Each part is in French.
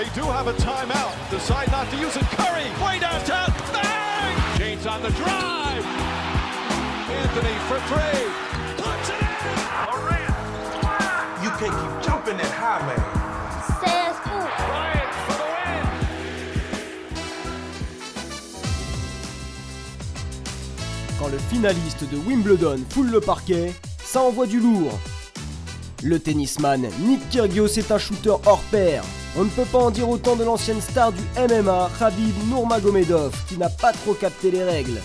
They do have a timeout. Decide not to use it. Curry, way downtown. Bang! James on the drive. Anthony for three. Puts it in. Durant. You can't keep jumping that high, man. Says who? Bryant for the win. Quand le finaliste de Wimbledon foule le parquet, ça envoie du lourd. Le tennisman Nick Kyrgios est un shooter hors pair. On ne peut pas en dire autant de l'ancienne star du MMA, Khabib Nurmagomedov, qui n'a pas trop capté les règles.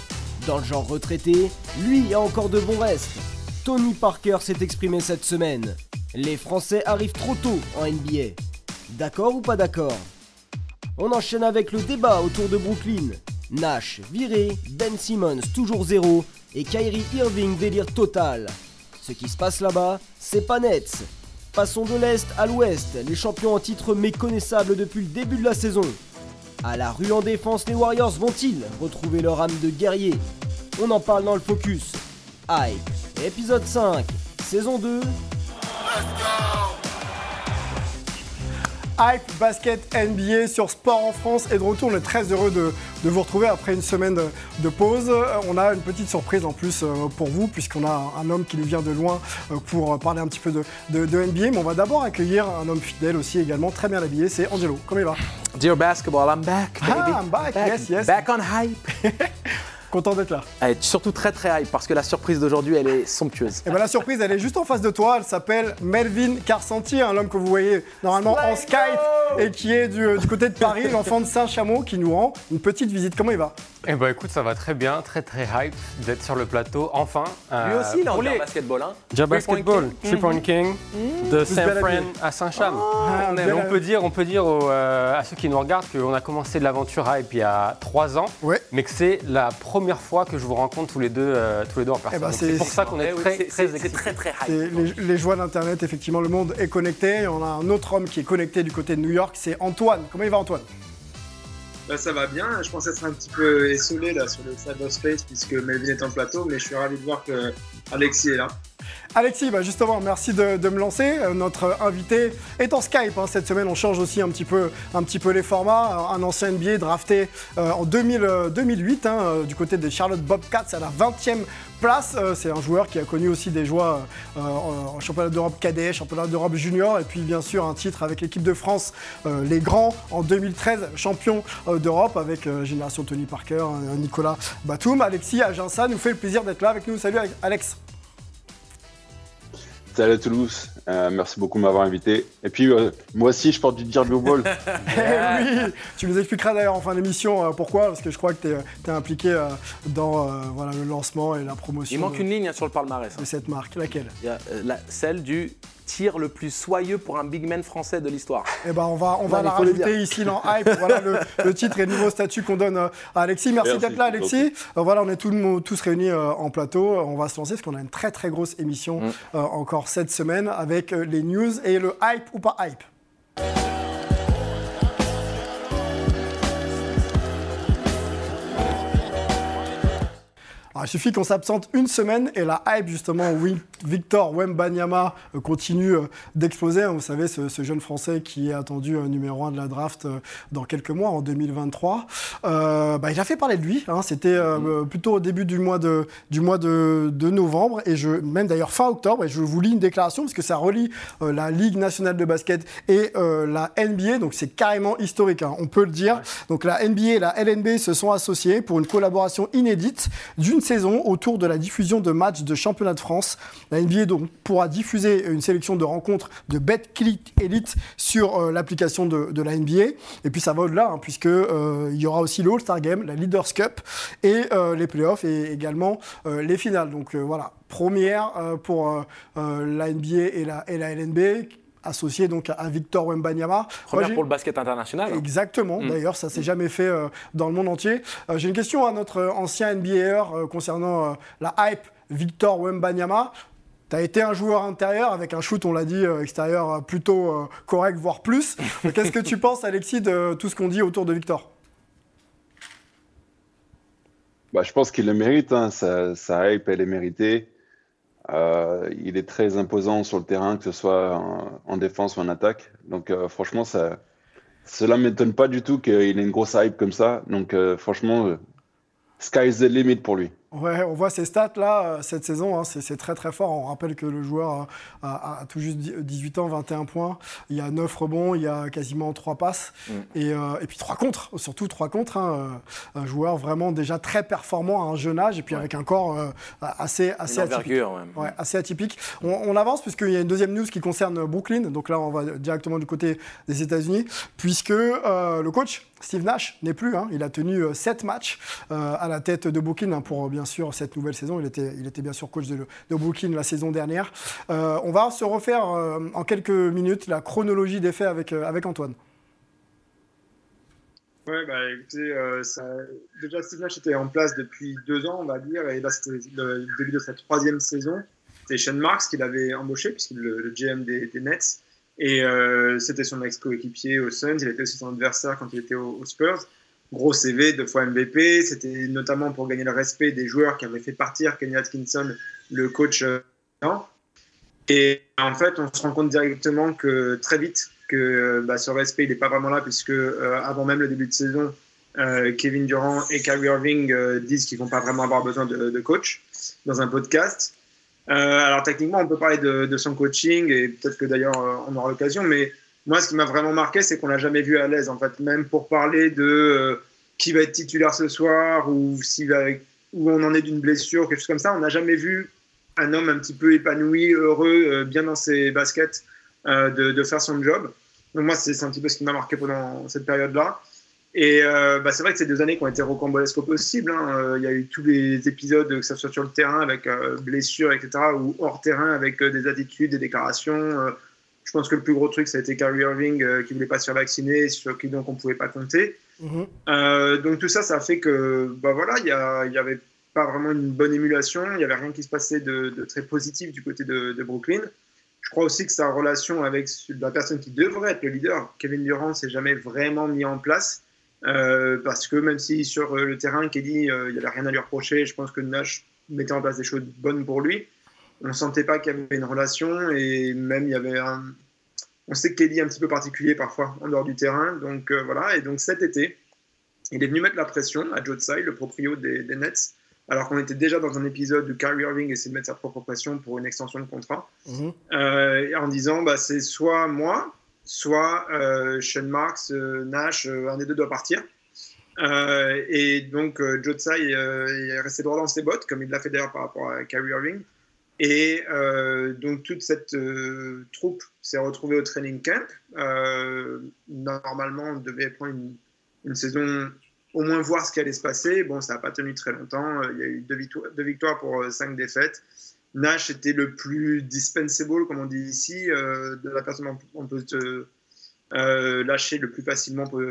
Dans le genre retraité, lui a encore de bons restes. Tony Parker s'est exprimé cette semaine. Les Français arrivent trop tôt en NBA. D'accord ou pas d'accord? On enchaîne avec le débat autour de Brooklyn. Nash viré, Ben Simmons toujours zéro et Kyrie Irving délire total. Ce qui se passe là-bas, c'est pas net. Passons de l'Est à l'Ouest, les champions en titre méconnaissables depuis le début de la saison. À la rue en défense, les Warriors vont-ils retrouver leur âme de guerrier? On en parle dans le focus. Hype, épisode 5, saison 2, Hype Basket NBA sur Sport en France est de retour. On est très heureux de, de vous retrouver après une semaine de, de pause. Euh, On a une petite surprise en plus euh, pour vous, puisqu'on a un homme qui nous vient de loin euh, pour parler un petit peu de, NBA. Mais on va d'abord accueillir un homme fidèle aussi également, très bien habillé, c'est Angelo. Comment il va? Dear basketball, I'm back, baby. Ah, I'm back, yes, yes. Back on hype. Content d'être là. Elle est surtout très très hype parce que la surprise d'aujourd'hui, elle est somptueuse. Et bien la surprise, elle est juste en face de toi. Elle s'appelle Melvin Carcentier, un homme que vous voyez normalement en Skype et qui est du, du côté de Paris, l'enfant de Saint-Chamond, qui nous rend une petite visite. Comment il va? Eh ben écoute, ça va très bien, très très hype d'être sur le plateau, enfin. Lui Euh, aussi, il est en les- basketball. Hein. Déjà Three point basketball, king. three point king, de Saint-Fran habillé. à Saint-Cham. Ah, on, peut dire, on peut dire aux, euh, à ceux qui nous regardent qu'on a commencé de l'aventure hype il y a trois ans, Ouais. mais que c'est la première fois que je vous rencontre tous les deux, euh, tous les deux en personne. ben, Donc c'est- pour ça qu'on est Eh très, très très très hype. les, les joies d'Internet, effectivement, le monde est connecté. On a un autre homme qui est connecté du côté de New York, c'est Antoine. Comment il va, Antoine? Bah, ça va bien. Je pensais être un petit peu essolé là sur le cyberspace puisque Melvin est en plateau, mais je suis ravi de voir que Alexis est là. Alexis, bah justement, merci de, me lancer. Euh, notre invité est en Skype. hein. Cette semaine, on change aussi un petit peu, un petit peu les formats. Un ancien NBA drafté euh, en 2000, euh, 2008 hein, euh, du côté des Charlotte Bobcats à la 20e place. Euh, C'est un joueur qui a connu aussi des joies euh, en championnat d'Europe cadet, championnat d'Europe junior et puis bien sûr un titre avec l'équipe de France, euh, les grands, en 2013, champion d'Europe avec Génération Tony Parker, Nicolas Batum. Alexis Aginsa nous fait le plaisir d'être là avec nous. Salut Alex. Salut à Toulouse, Euh, merci beaucoup de m'avoir invité. Et puis, euh, moi aussi, je porte du Derby Ball. Eh oui, tu nous expliqueras d'ailleurs en fin d'émission euh, pourquoi, parce que je crois que tu es, impliqué euh, dans euh, voilà, le lancement et la promotion Il manque de, une ligne hein, sur le palmarès. hein. de cette marque. Laquelle? Il y a, euh, la- celle du tir le plus soyeux pour un big man français de l'histoire. Eh ben, on va, on va Non, la rajouter ici dans Hype. voilà le, le titre et le nouveau statut qu'on donne euh, à Alexis. Merci, Merci, d'être là, Alexis. Euh, voilà, on est tous, tous réunis euh, en plateau. On va se lancer parce qu'on a une très très grosse émission Mm. euh, encore cette semaine avec euh, les news et le hype ou pas hype. Alors, il suffit qu'on s'absente une semaine et la hype, justement, oui, Victor Wembanyama euh, continue euh, d'exploser. Vous savez, ce, ce jeune Français qui est attendu euh, numéro 1 de la draft dans quelques mois, en 2023. Euh, bah, il a fait parler de lui. hein. C'était euh, plutôt au début du mois, de, du mois de, de novembre, et je, même d'ailleurs fin octobre. Et je vous lis une déclaration parce que ça relie euh, la Ligue nationale de basket et la NBA. Donc c'est carrément historique, hein, on peut le dire. Donc la NBA et la LNB se sont associés pour une collaboration inédite d'une saison autour de la diffusion de matchs de championnat de France. La NBA donc pourra diffuser une sélection de rencontres de BetClick Elite sur euh, l'application de, de la NBA. Et puis ça va au-delà, hein, puisque euh, il y aura aussi le All-Star Game, la Leaders Cup et euh, les playoffs et également les finales. Donc voilà, première pour la NBA et la, et la LNB associée donc à, Victor Wembanyama. Première pour le basket international. hein. Exactement, Mm. d'ailleurs, ça s'est jamais fait euh, dans le monde entier. Euh, J'ai une question à notre euh, ancien NBAer euh, concernant euh, la hype Victor Wembanyama. Tu as été un joueur intérieur avec un shoot, on l'a dit, extérieur plutôt correct, voire plus. Qu'est-ce que tu penses, Alexis, de tout ce qu'on dit autour de Victor? Bah, je pense qu'il le mérite, hein. sa, sa hype, elle est méritée. Euh, il est très imposant sur le terrain, que ce soit en, en défense ou en attaque. Donc, euh, franchement, ça, cela m'étonne pas du tout qu'il ait une grosse hype comme ça. Donc, euh, franchement, euh, sky's the limit pour lui. Ouais, on voit ces stats là euh, cette saison, hein, c'est très très fort. On rappelle que le joueur a, a- a tout juste 18 ans, 21 points. Il y a 9 rebonds, il y a quasiment 3 passes et, euh, et puis 3 contre, surtout 3 contre. hein, euh, un joueur vraiment déjà très performant à un jeune âge et puis avec un corps euh, assez, atypique. envergure, ouais. Ouais, assez atypique. On, on avance puisqu'il y a une deuxième news qui concerne Brooklyn. Donc là, on va directement du côté des États-Unis, puisque euh, le coach Steve Nash n'est plus. hein. Il a tenu 7 matchs à la tête de Brooklyn pour bien sûr cette nouvelle saison. Il était, il était bien sûr coach de, de Brooklyn la saison dernière. Euh, on va se refaire euh, en quelques minutes la chronologie des faits avec, euh, avec Antoine. Ouais, bah écoutez, déjà Steve Nash était en place depuis deux ans, on va dire, et là c'était le début de sa troisième saison. C'était Shane Marks qui l'avait embauché, puisqu'il est le, GM des, Nets, et c'était son ex-coéquipier aux Suns. Il était aussi son adversaire quand il était aux, aux Spurs. Gros CV, deux fois MVP. C'était notamment pour gagner le respect des joueurs qui avaient fait partir Kenny Atkinson, le coach. euh, et en fait, on se rend compte directement que très vite que bah, ce respect il n'est pas vraiment là puisque euh, avant même le début de saison, euh, Kevin Durant et Kyrie Irving euh, disent qu'ils vont pas vraiment avoir besoin de, coach dans un podcast. Euh, alors techniquement, on peut parler de, son coaching et peut-être que d'ailleurs euh, on aura l'occasion, mais moi ce qui m'a vraiment marqué, c'est qu'on l'a jamais vu à l'aise en fait, même pour parler de euh, qui va être titulaire ce soir ou s'il va où on en est d'une blessure, quelque chose comme ça, on n'a jamais vu un homme un petit peu épanoui, heureux, euh, bien dans ses baskets, euh, de, faire son job. Donc moi, c'est un petit peu ce qui m'a marqué pendant cette période-là. Et bah, c'est vrai que c'est deux années qui ont été rocambolesques au possible. hein. Il y a eu tous les épisodes, que ce soit sur le terrain avec blessures, etc., ou hors terrain avec des attitudes, des déclarations. Euh, je pense que le plus gros truc, ça a été Kyrie Irving euh, qui voulait pas se faire vacciner, sur qui donc on pouvait pas compter. Mhm. Euh, donc tout ça, ça a fait que, bah voilà, il y, a- il y avait pas vraiment une bonne émulation, il y avait rien qui se passait de, de très positif du côté de, de Brooklyn. Je crois aussi que sa relation avec la personne qui devrait être le leader, Kevin Durant, s'est jamais vraiment mis en place. Euh, parce que même si sur euh, le terrain, Kelly, euh, il n'y avait rien à lui reprocher, je pense que Nash mettait en place des choses bonnes pour lui. On ne sentait pas qu'il y avait une relation et même il y avait un... On sait que Kelly est un petit peu particulier parfois en dehors du terrain. Donc euh, voilà, et donc cet été, il est venu mettre la pression à Joe Tsai, le proprio des, des Nets, alors qu'on était déjà dans un épisode où Kyrie Irving essayait de mettre sa propre pression pour une extension de contrat, Mhm. euh, en disant bah, c'est soit moi, soit euh, Sean Marks, euh, Nash, un des deux doit partir. Et donc Joe Tsai est resté droit dans ses bottes, comme il l'a fait d'ailleurs par rapport à Kyrie Irving. Et euh, donc toute cette euh, troupe s'est retrouvée au training camp. Euh, normalement, on devait prendre une, saison, au moins voir ce qui allait se passer. Bon, ça n'a pas tenu très longtemps. Il y a eu deux victoires, pour cinq défaites. Nash était le plus dispensable, comme on dit ici, de la personne dont on peut te euh, lâcher le plus facilement po-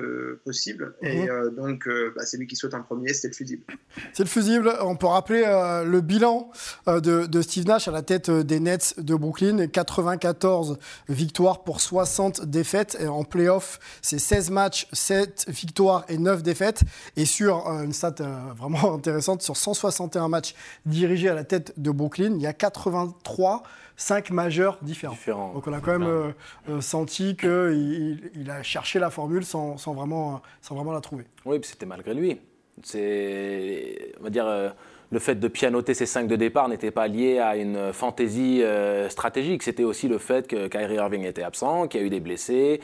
possible. Et Mhm. euh, donc, euh, bah, c'est lui qui saute en premier, c'était le fusible. C'est le fusible. On peut rappeler le bilan de, de Steve Nash à la tête des Nets de Brooklyn. 94 victoires pour 60 défaites. Et en playoff, c'est 16 matchs, 7 victoires et 9 défaites. Et sur une stat vraiment intéressante, sur 161 matchs dirigés à la tête de Brooklyn, il y a 83 5 majeurs différents. Donc on a quand même euh, euh, senti qu'il il, a cherché la formule sans, sans vraiment, euh, sans vraiment la trouver. Oui, puis c'était malgré lui. C'est, on va dire, euh, le fait de pianoter ces cinq de départ n'était pas lié à une fantaisie euh, stratégique. C'était aussi le fait que Kyrie Irving était absent, qu'il y a eu des blessés,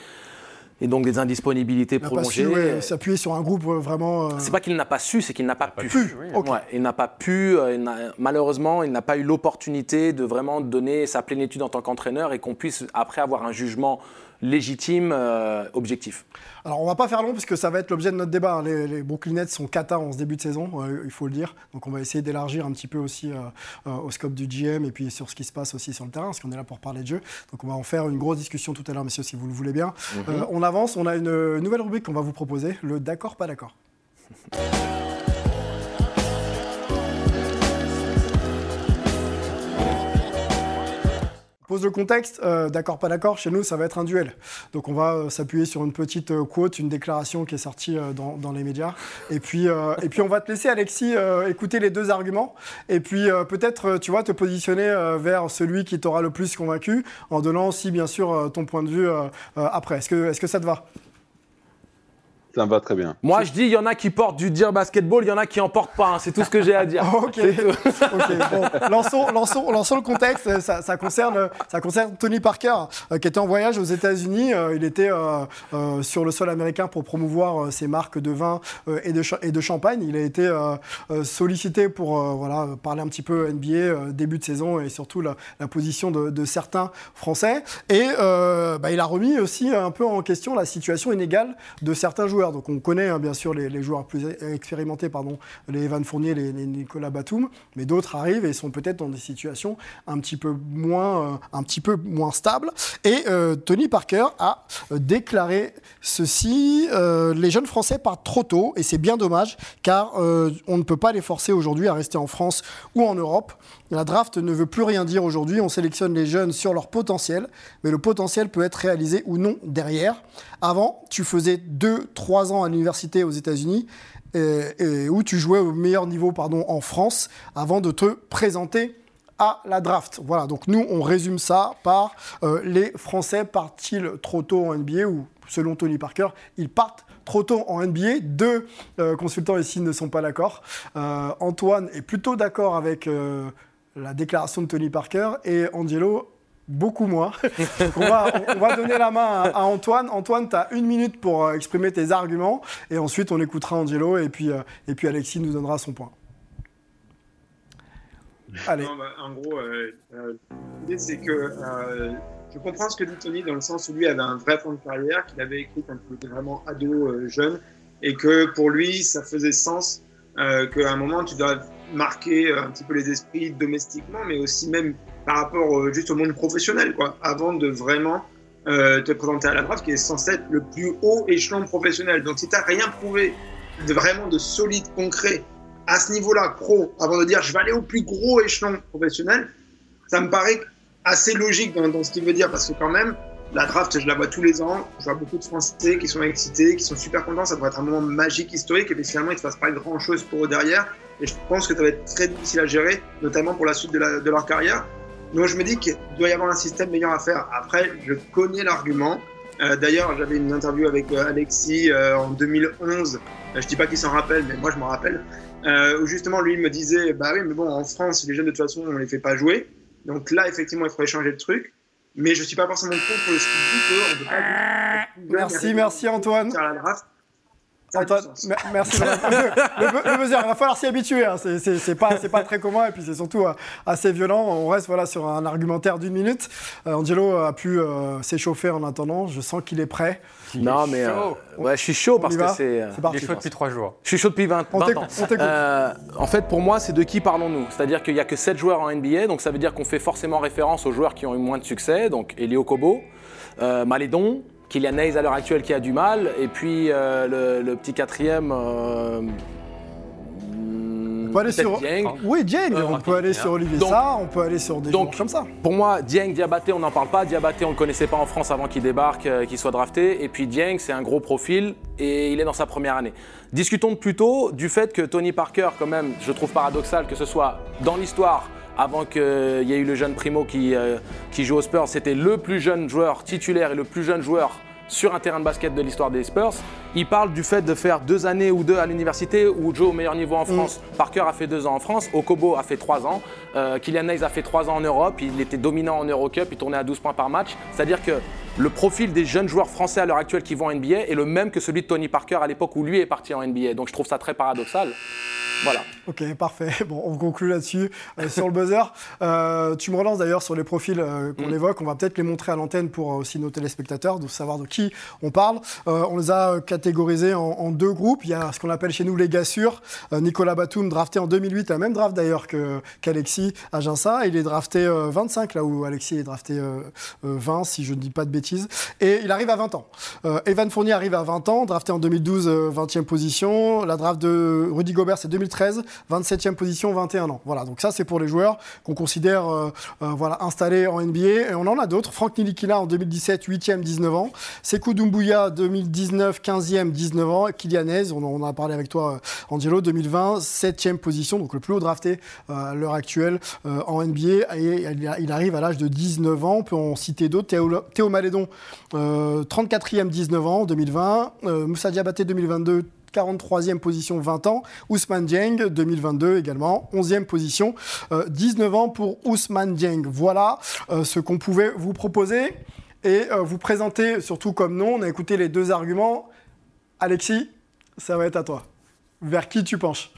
et donc des indisponibilités Il n'a pas prolongées. ouais, s'appuyer sur un groupe euh, vraiment. euh, C'est pas qu'il n'a pas su, c'est qu'il n'a pas, pu. pu, ok. Ouais, il n'a pas pu. il n'a- malheureusement, il n'a pas eu l'opportunité de vraiment donner sa plénitude en tant qu'entraîneur et qu'on puisse après avoir un jugement légitime, euh, objectif. Alors on va pas faire long puisque ça va être l'objet de notre débat. hein. Les, les Brooklyn Nets sont cata en ce début de saison, euh, il faut le dire. Donc on va essayer d'élargir un petit peu aussi euh, au scope du GM et puis sur ce qui se passe aussi sur le terrain, parce qu'on est là pour parler de jeu. Donc on va en faire une grosse discussion tout à l'heure, messieurs, si vous le voulez bien. Euh, on avance, on a une nouvelle rubrique qu'on va vous proposer, le d'accord, pas d'accord. Pose le contexte, euh, d'accord, pas d'accord, chez nous ça va être un duel. Donc on va euh, s'appuyer sur une petite euh, quote, une déclaration qui est sortie dans, les médias. Et puis, et puis on va te laisser Alexis écouter les deux arguments. Et puis peut-être, tu vois, te positionner vers celui qui t'aura le plus convaincu, en donnant aussi bien sûr ton point de vue après. Que, est-ce que ça te va? Ça me va très bien. Moi, je dis, il y en a qui portent du dire basketball, il y en a qui en portent pas. hein. C'est tout ce que j'ai à dire. Ok, ok, bon, lançons, lançons, lançons le contexte. Ça, ça concerne, ça concerne Tony Parker, euh, qui était en voyage aux États-Unis. Euh, il était euh, euh, sur le sol américain pour promouvoir euh, ses marques de vin euh, et, de cha- et de champagne. Il a été sollicité pour euh, voilà, parler un petit peu NBA, euh, début de saison et surtout la, la position de, de certains Français. Et euh, bah, il a remis aussi un peu en question la situation inégale de certains joueurs. Donc on connaît hein, bien sûr les, joueurs plus expérimentés, pardon, les Evan Fournier, les, Nicolas Batum, mais d'autres arrivent et sont peut-être dans des situations un petit peu moins, euh, stables. Et euh, Tony Parker a euh, déclaré ceci les jeunes Français partent trop tôt et c'est bien dommage car on ne peut pas les forcer aujourd'hui à rester en France ou en Europe. La draft ne veut plus rien dire aujourd'hui. On sélectionne les jeunes sur leur potentiel, mais le potentiel peut être réalisé ou non derrière. Avant, tu faisais 2-3 ans à l'université aux États-Unis et où tu jouais au meilleur niveau pardon, en France avant de te présenter à la draft. Voilà, donc nous, on résume ça par euh, les Français partent-ils trop tôt en NBA ou, selon Tony Parker, ils partent trop tôt en NBA. Deux euh, consultants ici ne sont pas d'accord. Euh, Antoine est plutôt d'accord avec euh, la déclaration de Tony Parker et Angelo beaucoup moins. On, va, on- on va donner la main à, Antoine. Antoine, tu as une minute pour euh, exprimer tes arguments et ensuite on écoutera Angelo et puis, euh, et puis Alexis nous donnera son point. Allez. Non, bah, en gros, euh, euh, l'idée c'est que euh, je comprends ce que dit Tony dans le sens où lui avait un vrai plan de carrière qu'il avait écrit quand il était vraiment ado jeune et que pour lui ça faisait sens euh, qu'à un moment tu dois marquer un petit peu les esprits domestiquement mais aussi même par rapport euh, juste au monde professionnel quoi avant de vraiment euh, te présenter à la draft qui est censé être le plus haut échelon professionnel. Donc si tu n'as rien prouvé de vraiment de solide concret à ce niveau-là, pro, avant de dire je vais aller au plus gros échelon professionnel, ça me paraît assez logique dans ce qu'il veut dire, parce que quand même, la draft, je la vois tous les ans, je vois beaucoup de Français qui sont excités, qui sont super contents, ça devrait être un moment magique, historique, et puis finalement, il ne se passe pas grand-chose pour eux derrière, et je pense que ça va être très difficile à gérer, notamment pour la suite de, la- de leur carrière. Donc je me dis qu'il doit y avoir un système meilleur à faire. Après, je connais l'argument. Euh, D'ailleurs, j'avais une interview avec euh, Alexis euh, en 2011. Euh, je dis pas qu'il s'en rappelle, mais moi je m'en rappelle. Où justement, lui il me disait Bah oui, mais bon, en France, les jeunes de toute façon, on les fait pas jouer. Donc là, effectivement, il faudrait changer le truc. Mais je suis pas forcément contre ce qu'il dit qu'on peut pas. Merci, merci Antoine. Faire la draft. Antoine, merci. le, le, le buzzer, il va falloir s'y habituer. hein. C'est- C'est c'est pas, c'est pas très commun et puis c'est surtout euh, assez violent. On reste voilà, sur un argumentaire d'une minute. Euh, Angelo a pu euh, s'échauffer en attendant. Je sens qu'il est prêt. Non, mais euh, ouais, je suis chaud On parce que c'est. C'est Il parti. est chaud depuis trois jours. Je suis chaud depuis 20, On 20 t'écoute, ans. on t'écoute. Euh, en fait, pour moi, c'est de qui parlons-nous? C'est-à-dire qu'il n'y a que 7 joueurs en NBA, donc ça veut dire qu'on fait forcément référence aux joueurs qui ont eu moins de succès, donc Elio Kobo, euh, Malédon, Kylian Hayes à l'heure actuelle qui a du mal, et puis euh, le, le petit quatrième. Euh, On peut aller sur. Dieng. Oui, Dieng. Euh, on peut aller sur Olivier Donc- Sarr, on peut aller sur des donc- comme ça. Pour moi, Dieng, Diabaté, on n'en parle pas. Diabaté, on ne le connaissait pas en France avant qu'il débarque, euh, qu'il soit drafté. Et puis Dieng, c'est un gros profil et il est dans sa première année. Discutons plutôt du fait que Tony Parker, quand même, je trouve paradoxal que ce soit dans l'histoire, avant qu'il y ait eu le jeune Primo qui, euh, qui joue aux Spurs, c'était le plus jeune joueur titulaire et le plus jeune joueur sur un terrain de basket de l'histoire des Spurs. Il parle du fait de faire deux années ou deux à l'université ou jouer au meilleur niveau en France. Parker a fait deux ans en France, Okobo a fait trois ans, euh, Kylian Hayes a fait trois ans en Europe, il était dominant en Eurocup, il tournait à 12 points par match. C'est-à-dire que le profil des jeunes joueurs français à l'heure actuelle qui vont en NBA est le même que celui de Tony Parker à l'époque où lui est parti en NBA. Donc je trouve ça très paradoxal. Voilà. Ok, parfait. Bon, on conclut là-dessus. Euh, sur le buzzer, euh, tu me relances d'ailleurs sur les profils euh, qu'on Mm. évoque. On va peut-être les montrer à l'antenne pour aussi nos téléspectateurs, de savoir de qui on parle. On les a en, deux groupes. Il y a ce qu'on appelle chez nous les gars. Euh, Nicolas Batum, drafté en 2008, la même draft d'ailleurs qu'Alexis à Ginsa. Il est drafté euh, 25, là où Alexis est drafté euh, euh, 20, si je ne dis pas de bêtises. Et il arrive à 20 ans. Euh, Evan Fournier arrive à 20 ans, drafté en 2012, euh, 20e position. La draft de Rudy Gobert, c'est 2013, 27e position, 21 ans. Voilà, donc ça, c'est pour les joueurs qu'on considère euh, euh, voilà, installés en NBA. Et on en a d'autres. Franck Nilikina en 2017, 8e, 19 ans. Sekou Doumbouya, 2019, 15e, 19 ans. Kylian Hayes, on, en- a parlé avec toi, euh, Angelo, 2020, 7e position, donc le plus haut drafté euh, à l'heure actuelle euh, en NBA. Il, arrive à l'âge de 19 ans. On peut en citer d'autres. Théo, Malédon, euh, 34e 19 ans, 2020. Euh, Moussa Diabaté, 2022, 43e position, 20 ans. Ousmane Dieng, 2022 également, 11e position, 19 ans pour Ousmane Dieng. Voilà ce qu'on pouvait vous proposer et vous présenter, surtout comme nom. On a écouté les deux arguments. Alexis, ça va être à toi. Vers qui tu penches?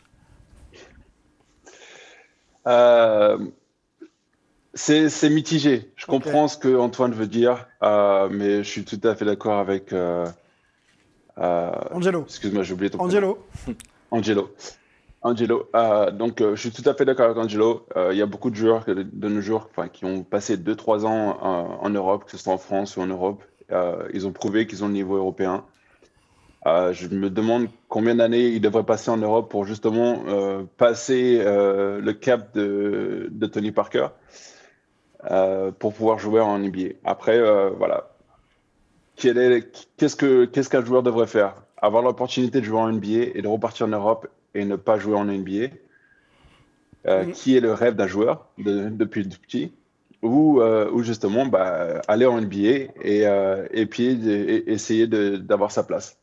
C'est mitigé. Je comprends ce que Antoine veut dire, euh, mais je suis tout à fait d'accord avec. Euh, euh, Angelo. Excuse-moi, j'ai oublié ton Angelo. Angelo. Angelo. donc, je suis tout à fait d'accord avec Angelo. Il y a beaucoup de joueurs de nos jours qui ont passé 2-3 ans en Europe, que ce soit en France ou en Europe. ils ont prouvé qu'ils ont le niveau européen. Je me demande combien d'années ils devraient passer en Europe pour justement passer le cap de, de Tony Parker. Euh, pour pouvoir jouer en NBA. Après, euh, voilà. Qu'est-ce qu'un joueur devrait faire? Avoir l'opportunité de jouer en NBA et de repartir en Europe et ne pas jouer en NBA euh, Qui est le rêve d'un joueur depuis tout petit? Ou, ou, justement bah, aller en NBA et, et puis essayer d'avoir sa place.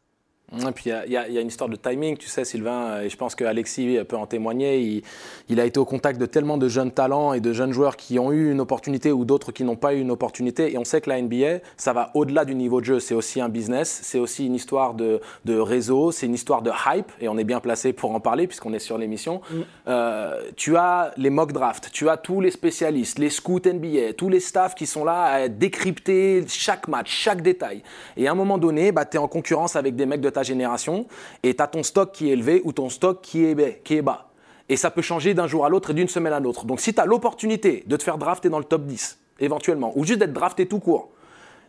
Et puis il y, a une histoire de timing, tu sais, Sylvain, et je pense qu'Alexis peut en témoigner. Il, a été au contact de tellement de jeunes talents et de jeunes joueurs qui ont eu une opportunité ou d'autres qui n'ont pas eu une opportunité. Et on sait que la NBA, ça va au-delà du niveau de jeu. C'est aussi un business, c'est aussi une histoire de, réseau, c'est une histoire de hype, et on est bien placé pour en parler puisqu'on est sur l'émission. Mm. Euh, tu as les mock drafts, tu as tous les spécialistes, les scouts NBA, tous les staffs qui sont là à décrypter chaque match, chaque détail. Et à un moment donné, bah, tu es en concurrence avec des mecs de ta génération et tu as ton stock qui est élevé ou ton stock qui est, qui est bas. Et ça peut changer d'un jour à l'autre et d'une semaine à l'autre. Donc si tu as l'opportunité de te faire drafter dans le top 10, éventuellement, ou juste d'être drafté tout court,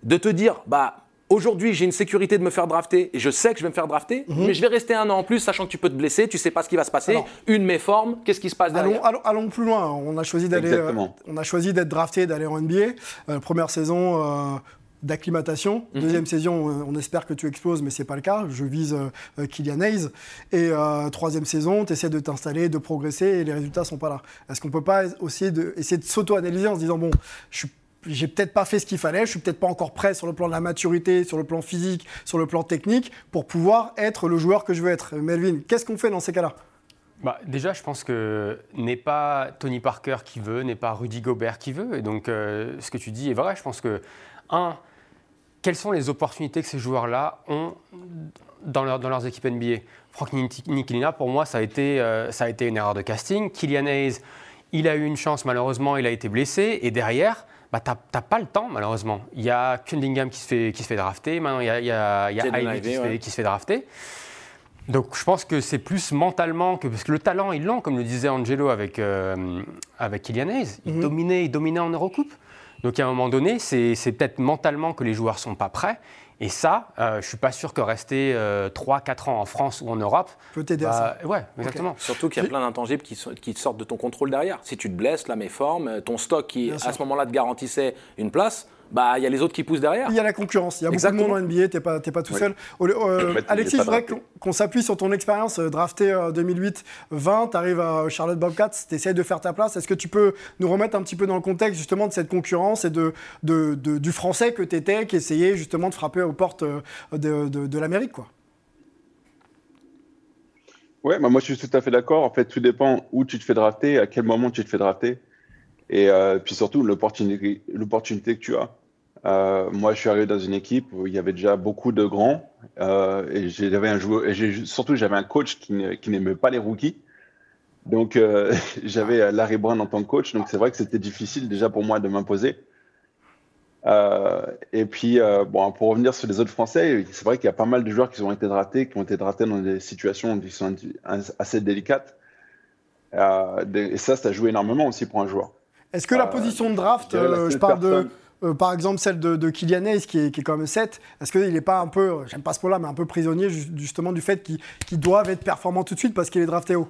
de te dire, bah, aujourd'hui j'ai une sécurité de me faire drafter et je sais que je vais me faire drafter, mhm. mais je vais rester un an en plus, sachant que tu peux te blesser, tu sais pas ce qui va se passer, une méforme, qu'est-ce qui se passe derrière? Allons, allons, plus loin. On a choisi d'aller, euh, on a choisi d'être drafté, d'aller en NBA. Euh, première saison, euh, d'acclimatation. Mhm. Deuxième saison, euh, on espère que tu exploses, mais c'est pas le cas. Je vise euh, Kylian Hayes. Et euh, troisième saison, tu essaies de t'installer, de progresser, et les résultats sont pas là. Est-ce qu'on peut pas aussi de, essayer de s'auto-analyser en se disant bon, je j'ai peut-être pas fait ce qu'il fallait, je suis peut-être pas encore prêt sur le plan de la maturité, sur le plan physique, sur le plan technique, pour pouvoir être le joueur que je veux être. Melvin, qu'est-ce qu'on fait dans ces cas-là? Bah, déjà, je pense que n'est pas Tony Parker qui veut, n'est pas Rudy Gobert qui veut. Et donc, ce que tu dis est vrai. Je pense que, un, quelles sont les opportunités que ces joueurs-là ont dans, leur, dans, leurs équipes NBA Franck Nikilina, pour moi, ça a, été, euh, ça a été une erreur de casting. Kylian Hayes, il a eu une chance, malheureusement, il a été blessé. Et derrière, bah, tu n'as pas le temps, malheureusement. Il y a Cunningham qui se fait, qui se fait drafter, maintenant il y a, il y a, Ivy qui, se fait, qui, se fait, drafter. Donc je pense que c'est plus mentalement que. Parce que le talent, ils l'ont, comme le disait Angelo avec, euh, avec Kylian Hayes. Il, mhm. dominait, il dominait en Eurocoupe. Donc à un moment donné, c'est peut-être mentalement que les joueurs ne sont pas prêts. Et ça, euh, je ne suis pas sûr que rester 3-4 euh, ans en France ou en Europe. Peut t'aider à ça. Ouais, exactement. Surtout qu'il y a plein d'intangibles qui, qui, sortent de ton contrôle derrière. Si tu te blesses, la méforme, ton stock qui, à ce moment-là, te garantissait une place, bah il y a les autres qui poussent derrière. Il y a la concurrence. Il y a beaucoup de monde en NBA. T'es pas pas tout seul. Euh, Alexis, je voudrais qu'on s'appuie sur ton expérience euh, drafté 2008-20. Euh, tu arrives à Charlotte Bobcats, tu essaies de faire ta place. Est-ce que tu peux nous remettre un petit peu dans le contexte justement de cette concurrence et de, de, du français que tu étais, qui essayait justement de frapper aux portes de, de l'Amérique, quoi? Ouais, bah moi je suis tout à fait d'accord. En fait, tout dépend où tu te fais drafter, à quel moment tu te fais drafter, et puis surtout l'opportunité que tu as. Euh, moi, je suis arrivé dans une équipe où il y avait déjà beaucoup de grands euh, et j'avais un joueur et surtout j'avais un coach qui, n'aimait pas les rookies. Donc euh, j'avais Larry Brown en tant que coach, donc c'est vrai que c'était difficile déjà pour moi de m'imposer. et puis bon, pour revenir sur les autres Français, c'est vrai qu'il y a pas mal de joueurs qui ont été draftés, qui ont été draftés dans des situations qui sont assez délicates. et ça, ça joue énormément aussi pour un joueur. Est-ce que la position de draft, je parle de euh, par exemple celle de, de Kylian Hayes qui est, qui est quand même 7, est-ce qu'il n'est pas un peu, j'aime pas ce mot-là, mais un peu prisonnier justement du fait qu'ils doivent être performants tout de suite parce qu'il est drafté haut?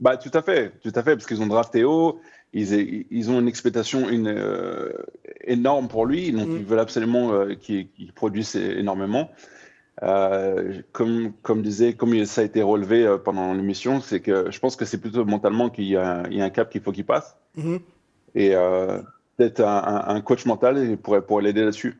Bah, tout à fait, tout à fait, parce qu'ils ont drafté haut, ils, ils ont une expectation une, euh, énorme pour lui, donc mm. ils veulent absolument euh, qu'il produise énormément. comme, comme disait, comme ça a été relevé pendant l'émission, c'est que je pense que c'est plutôt mentalement qu'il y, a un cap qu'il faut qu'il passe. Mm-hmm. Et peut-être un, coach mental pourrait, pourrait l'aider là-dessus.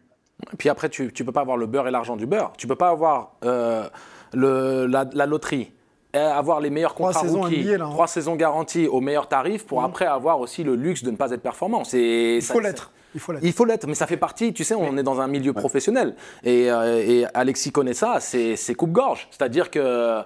Puis après, tu ne peux pas avoir le beurre et l'argent du beurre. Tu peux pas avoir euh, le, la, la loterie avoir les meilleurs Trois contrats saisons rookies, là, hein. trois saisons garanties au meilleur tarif pour Mhm. après avoir aussi le luxe de ne pas être performant. Il faut l'être. Il faut l'être. il faut l'être, mais ça fait partie, tu sais, on est dans un milieu professionnel. Et, euh, et Alexis connaît ça, c'est c'est coupe-gorge. C'est-à-dire que euh,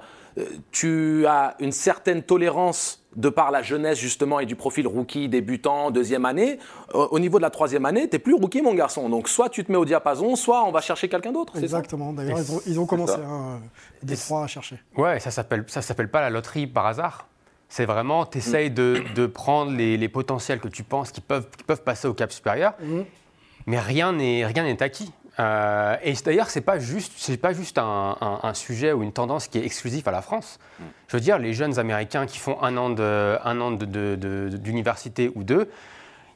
tu as une certaine tolérance de par la jeunesse justement et du profil rookie, débutant, deuxième année. Au au niveau de la troisième année, tu n'es plus rookie mon garçon. Donc soit tu te mets au diapason, soit on va chercher quelqu'un d'autre. Exactement. D'ailleurs, ils ont, ils ont commencé hein, des trois à chercher. Ouais, ça s'appelle ça s'appelle pas la loterie par hasard. C'est vraiment, tu essayes de, de prendre les, les potentiels que tu penses qui peuvent, qui peuvent passer au cap supérieur, Mhm. mais rien n'est rien n'est acquis. Euh, et d'ailleurs, c'est pas juste, c'est pas juste un, un- un sujet ou une tendance qui est exclusif à la France. Je veux dire, les jeunes Américains qui font un an de- un an de- de- de- d'université ou deux,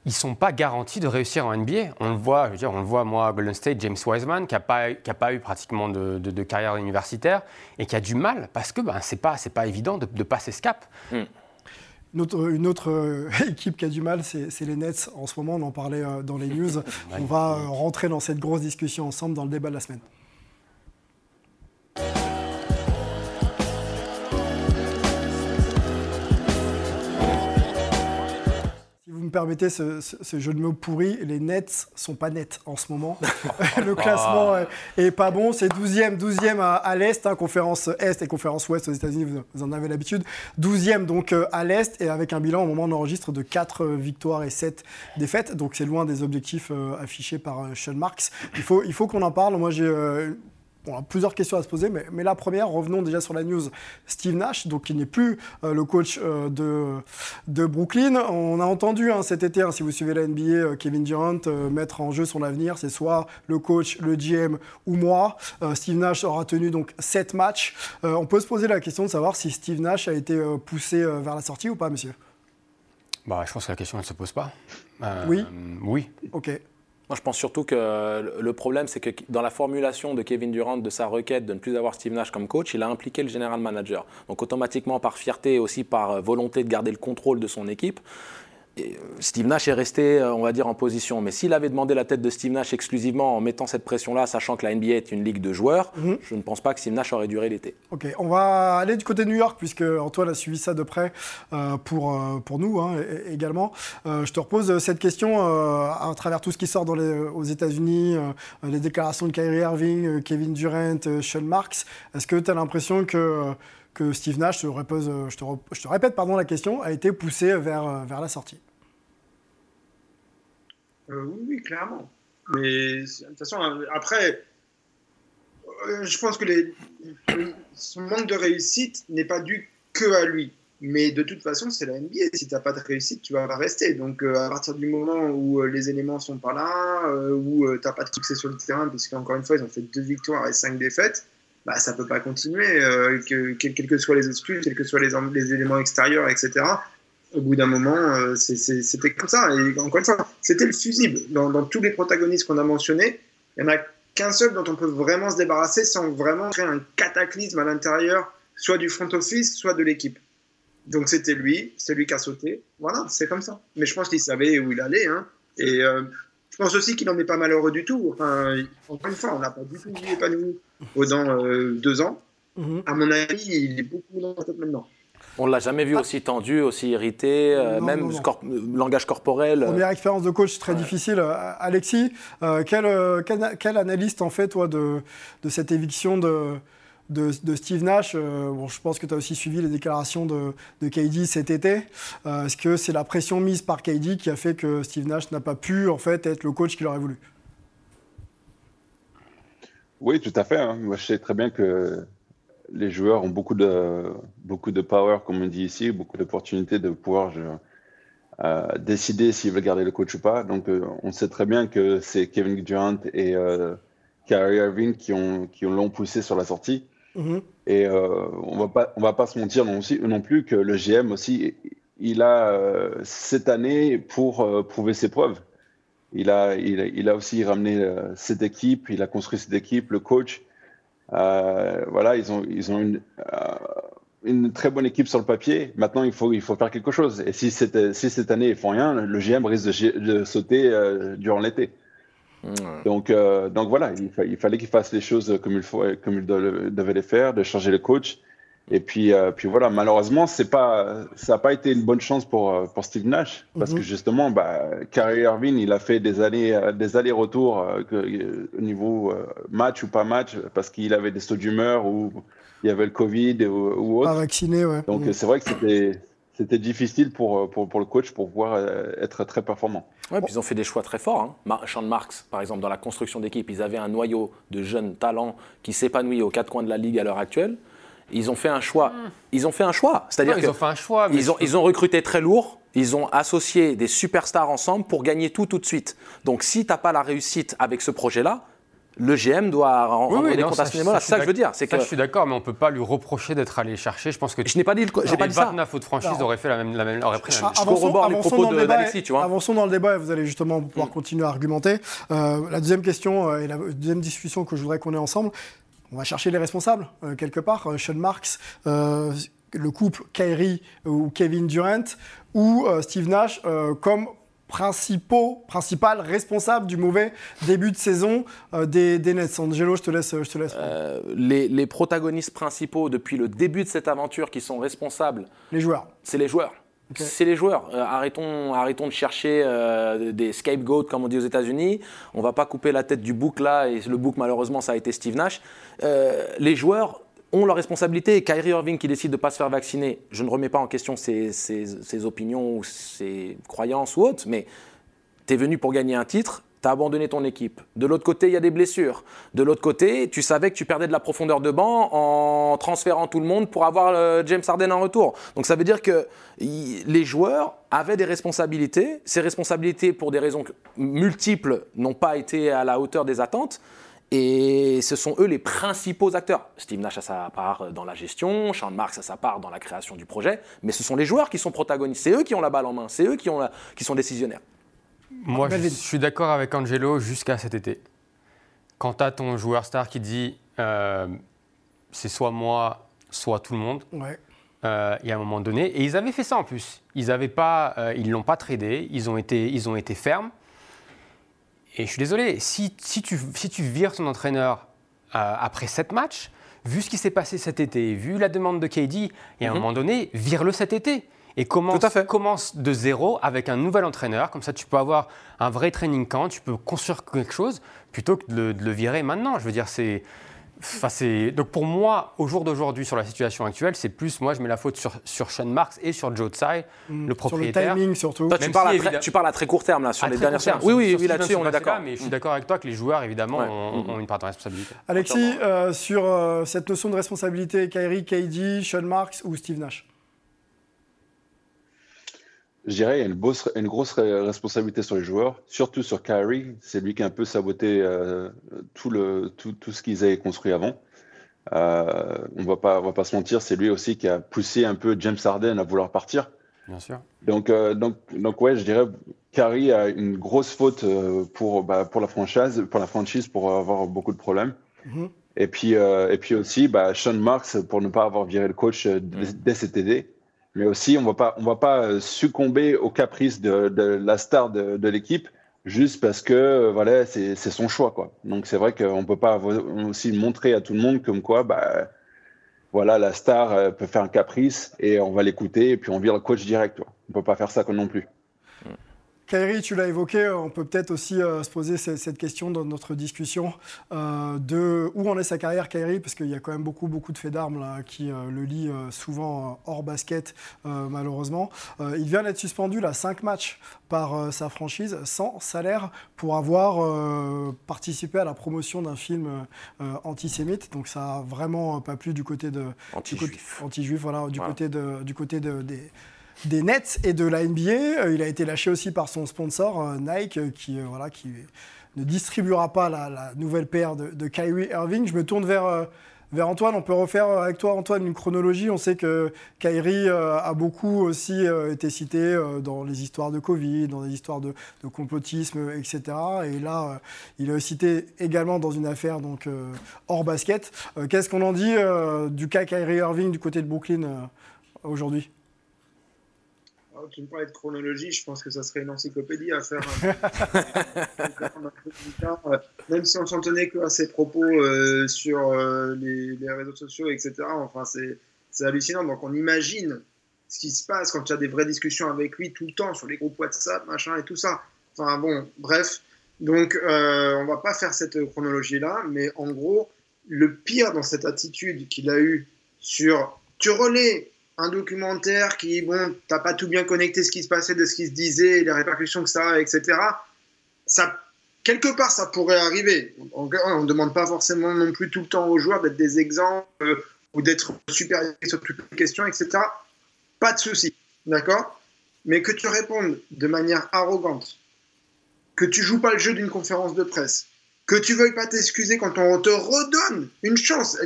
ils sont pas garantis de réussir en NBA. On le voit, je veux dire, on le voit moi à Golden State, James Wiseman, qui n'a pas, qui a pas eu pratiquement de, de- de carrière universitaire et qui a du mal parce que ben, c'est pas, c'est pas évident de, de passer ce cap. Une autre, une autre, euh, équipe qui a du mal, c'est c'est les Nets. En ce moment, on en parlait euh, dans les news. On va euh, rentrer dans cette grosse discussion ensemble dans le débat de la semaine. Me permettez ce, ce- ce jeu de mots pourri, les Nets sont pas nets en ce moment. le classement est, est pas bon. C'est 12e, 12e à, à l'Est, hein, conférence Est et conférence Ouest aux États-Unis, vous, vous en avez l'habitude. 12e donc euh, à l'Est et avec un bilan au moment où on enregistre de 4 victoires et 7 défaites. Donc c'est loin des objectifs euh, affichés par euh, Sean Marks. Il faut, il faut qu'on en parle. Moi j'ai. On a plusieurs questions à se poser, mais, mais la première, revenons déjà sur la news. Steve Nash, donc qui n'est plus euh, le coach euh, de, de Brooklyn. On a entendu hein, cet été, hein, si vous suivez la NBA, euh, Kevin Durant mettre en jeu son avenir. C'est soit le coach, le GM ou moi. Steve Nash aura tenu donc 7 matchs. On peut se poser la question de savoir si Steve Nash a été poussé vers la sortie ou pas, monsieur? Bah, je pense que la question ne se pose pas. Oui? Oui. Ok. Moi, je pense surtout que le- problème, c'est que dans la formulation de Kevin Durant de sa requête de ne plus avoir Steve Nash comme coach, il a impliqué le general manager. Donc, automatiquement, par fierté et aussi par euh, volonté de garder le contrôle de son équipe, Steve Nash est resté, euh, on va dire, en position. Mais s'il avait demandé la tête de Steve Nash exclusivement en mettant cette pression-là, sachant que la NBA est une ligue de joueurs, Mhm. je ne pense pas que Steve Nash aurait duré l'été. Ok, on va aller du côté de New York, puisque Antoine a suivi ça de près euh, pour, euh, pour nous hein, également. Euh, je te repose cette question euh, à travers tout ce qui sort dans les- aux États-Unis, euh, les déclarations de Kyrie Irving, euh, Kevin Durant, euh, Sean Marks. Est-ce que tu as l'impression que, euh, que Steve Nash, je te, repose, euh, je te, je te répète pardon, la question, a été poussé vers, euh, vers la sortie? Euh, oui, oui, clairement. Mais de toute façon, euh, après, euh, je pense que les, son manque de réussite n'est pas dû que à lui. Mais de toute façon, c'est la NBA. Si tu n'as pas de réussite, tu vas pas rester. Donc, à partir du moment où les éléments sont pas là, où tu n'as pas de succès sur le terrain, puisqu'encore une fois, ils ont fait deux victoires et cinq défaites, bah, ça peut pas continuer. que, que- quelles que soient les excuses, quels que soient les éléments extérieurs, etc au bout d'un moment, euh, c'était comme ça. Et encore une fois, c'était le fusible. Dans, dans tous les protagonistes qu'on a mentionnés, il n'y en a qu'un seul dont on peut vraiment se débarrasser sans vraiment créer un cataclysme à l'intérieur, soit du front office, soit de l'équipe. Donc c'était lui, c'est lui qui a sauté. Voilà, c'est comme ça. Mais je pense qu'il savait où il allait. hein. Et euh, je pense aussi qu'il n'en est pas malheureux du tout. Enfin, encore une fois, on n'a pas du tout vu épanoui pendant euh, deux ans. Mhm. À mon avis, il est beaucoup dans la tête maintenant. On ne l'a jamais vu aussi tendu, aussi irrité, euh, Non, même non, non. corp- langage corporel. euh, Première expérience de coach très difficile. Euh, Alexis, euh, quel, quel, quel analyste en fait, toi, de, de cette éviction de, de, de Steve Nash Euh, bon, Je pense que tu as aussi suivi les déclarations de, de KD cet été. Euh, Est-ce que c'est la pression mise par KD qui a fait que Steve Nash n'a pas pu en fait, être le coach qu'il aurait voulu? Oui, tout à fait. hein. Moi, je sais très bien que les joueurs ont beaucoup de, beaucoup de power, comme on dit ici, beaucoup d'opportunités de pouvoir je- euh, décider s'ils veulent garder le coach ou pas. Donc, euh, on sait très bien que c'est Kevin Durant et euh, Kyrie Irving qui ont qui l'ont poussé sur la sortie. Mhm. Et euh, on va pas on va pas se mentir non, aussi, non plus que le GM aussi, il a cette année pour prouver ses preuves. Il a, il a, il a aussi ramené cette équipe, il a construit cette équipe, le coach. Euh, voilà, ils ont, ils ont une, euh, une très bonne équipe sur le papier. Maintenant, il faut, il faut faire quelque chose. Et si cette, si cette année ils font rien, le GM risque de, de sauter euh, durant l'été. Donc, euh, donc voilà, il, fallait qu'il fasse les choses comme il, faut, comme il devait les faire, de changer le coach. Et puis, euh, puis voilà, malheureusement, c'est pas, ça n'a pas été une bonne chance pour, euh, pour Steve Nash, parce que mhm. justement, bah, Kyrie Irving, il a fait des allers, des allers-retours au niveau match ou pas match, parce qu'il avait des sauts d'humeur ou il y avait le Covid ou, autre. Pas vacciné, ouais. Donc mhm. c'est vrai que c'était c'était difficile pour, pour, pour, le coach pour pouvoir euh, être très performant. Ouais, puis ils ont fait des choix très forts. Hein. Sean Marks, par exemple, dans la construction d'équipe, ils avaient un noyau de jeunes talents qui s'épanouit aux quatre coins de la ligue à l'heure actuelle. Ils ont fait un choix. Hmm. Ils ont fait un choix. C'est-à-dire qu'ils ont fait un choix. ils, ont, ils ont recruté très lourd. Ils ont associé des superstars ensemble pour gagner tout tout de suite. Donc si tu n'as pas la réussite avec ce projet-là, le GM doit rendre des comptes à ce niveau-là. C'est ça que je veux dire. C'est que je suis d'accord, mais on ne peut pas lui reprocher d'être allé chercher. Je pense que je n'ai pas dit, j'ai pas dit ça. faute franchise aurait fait la même, la même, aurait pris Je corrobore les propos d'Alexis, tu vois. Avançons dans le débat et vous allez justement pouvoir mm. continuer à argumenter. Euh, la deuxième question euh, et la deuxième discussion que je voudrais qu'on ait ensemble. On va chercher les responsables euh, quelque part. Sean Marks, le couple Kyrie ou Kevin Durant ou Steve Nash comme principaux, principal responsable du mauvais début de saison euh, des, Nets Angelo, je te laisse. Je te laisse euh, les, protagonistes principaux depuis le début de cette aventure qui sont responsables. Les joueurs. C'est les joueurs. C'est les joueurs. Euh, arrêtons, arrêtons de chercher des scapegoats, comme on dit aux États-Unis. On va pas couper la tête du bouc là, et le bouc, malheureusement, ça a été Steve Nash. les joueurs ont leurs responsabilités. Et Kyrie Irving qui décide de ne pas se faire vacciner, je ne remets pas en question ses, ses, opinions ou ses croyances ou autres, mais tu es venu pour gagner un titre, tu as abandonné ton équipe. De l'autre côté, il y a des blessures. De l'autre côté, tu savais que tu perdais de la profondeur de banc en transférant tout le monde pour avoir euh, James Harden en retour. Donc ça veut dire que les joueurs avaient des responsabilités. Ces responsabilités, pour des raisons multiples, n'ont pas été à la hauteur des attentes. Et ce sont eux les principaux acteurs. Steve Nash a sa part dans la gestion, Sean Marks a sa part dans la création du projet, mais ce sont les joueurs qui sont protagonistes. C'est eux qui ont la balle en main, c'est eux qui, ont qui sont décisionnaires. Moi, je, suis d'accord avec Angelo jusqu'à cet été. Quand tu as ton joueur star qui dit euh, c'est soit moi, soit tout le monde, euh, il y a un moment donné, et ils avaient fait ça en plus. Ils ne euh, ils l'ont pas tradé, ils ont été, ils ont été fermes. Et je suis désolé, si, si, tu, si tu vires ton entraîneur euh, après sept matchs, vu ce qui s'est passé cet été, vu la demande de KD, et à un mhm. moment donné, vire-le cet été. Et commence, commence de zéro avec un nouvel entraîneur. Comme ça, tu peux avoir un vrai training camp, tu peux construire quelque chose, plutôt que de de le virer maintenant. Je veux dire, c'est donc pour moi, au jour d'aujourd'hui, sur la situation actuelle, c'est plus, moi, je mets la faute sur, sur Sean Marks et sur Joe Tsai, mm. le propriétaire. Sur le timing surtout. tu, parles à très, tu, parles à très, court terme, là, sur les dernières semaines. Oui, oui, oui là-dessus, on est d'accord. Mais je suis d'accord avec toi que les joueurs, évidemment, ont, une part de responsabilité. Alexis, euh, sur euh, cette notion de responsabilité, Kyrie, KD, Sean Marks ou Steve Nash? Je dirais qu'il y a une, grosse, responsabilité sur les joueurs, surtout sur Kyrie. C'est lui qui a un peu saboté euh, tout, le, tout, tout ce qu'ils avaient construit avant. Euh, on va pas, va pas se mentir, c'est lui aussi qui a poussé un peu James Harden à vouloir partir. Bien sûr. Donc, euh, donc, donc ouais, je dirais Kyrie a une grosse faute pour, bah, pour la franchise, pour la franchise pour avoir beaucoup de problèmes. Mm-hmm. Et puis, et puis aussi, bah, Sean Marks pour ne pas avoir viré le coach dès cet été mais aussi on ne va pas euh, succomber aux caprices de, la star de, l'équipe juste parce que euh, voilà c'est son choix quoi. Donc c'est vrai qu'on ne peut pas aussi montrer à tout le monde comme quoi bah voilà la star euh, peut faire un caprice et on va l'écouter et puis on vire le coach direct. On peut pas faire ça non plus. Kairi, tu l'as évoqué, on peut peut-être aussi euh, se poser cette, question dans notre discussion euh, de où en est sa carrière, Kairi, parce qu'il y a quand même beaucoup, beaucoup de faits d'armes qui euh, le lient souvent hors basket, malheureusement. il vient d'être suspendu là, 5 matchs par sa franchise sans salaire pour avoir participé à la promotion d'un film antisémite. Donc ça a vraiment pas plu du côté de anti-juif, anti voilà, du côté de, du côté de, des des Nets et de la NBA. Euh, il a été lâché aussi par son sponsor euh, Nike, euh, qui, voilà, qui ne distribuera pas la, nouvelle paire de, Kyrie Irving. Je me tourne vers, vers Antoine. On peut refaire avec toi, Antoine, une chronologie. On sait que Kyrie a beaucoup aussi été cité dans les histoires de Covid, dans des histoires de, complotisme, etc. Et là, il est cité également dans une affaire donc, hors basket. Qu'est-ce qu'on en dit du cas Kyrie Irving du côté de Brooklyn aujourd'hui? Tu me parlais de chronologie, je pense que ça serait une encyclopédie à faire. Même si on s'en tenait que à ses propos euh, sur euh, les, les, réseaux sociaux, etc. Enfin, c'est hallucinant. Donc, on imagine ce qui se passe quand tu as des vraies discussions avec lui tout le temps sur les groupes WhatsApp, machin et tout ça. Enfin, bon, bref. Donc, euh, on va pas faire cette chronologie-là, mais en gros, le pire dans cette attitude qu'il a eue sur tu relais un documentaire qui, bon, t'as pas tout bien connecté ce qui se passait, de ce qui se disait, les répercussions que ça a, etc. Ça, quelque part, ça pourrait arriver. On ne demande pas forcément non plus tout le temps aux joueurs d'être des exemples euh, ou d'être supérieurs sur toutes les questions, etc. Pas de souci, d'accord? Mais que tu répondes de manière arrogante, que tu joues pas le jeu d'une conférence de presse, que tu veuilles pas t'excuser quand on te redonne une chance.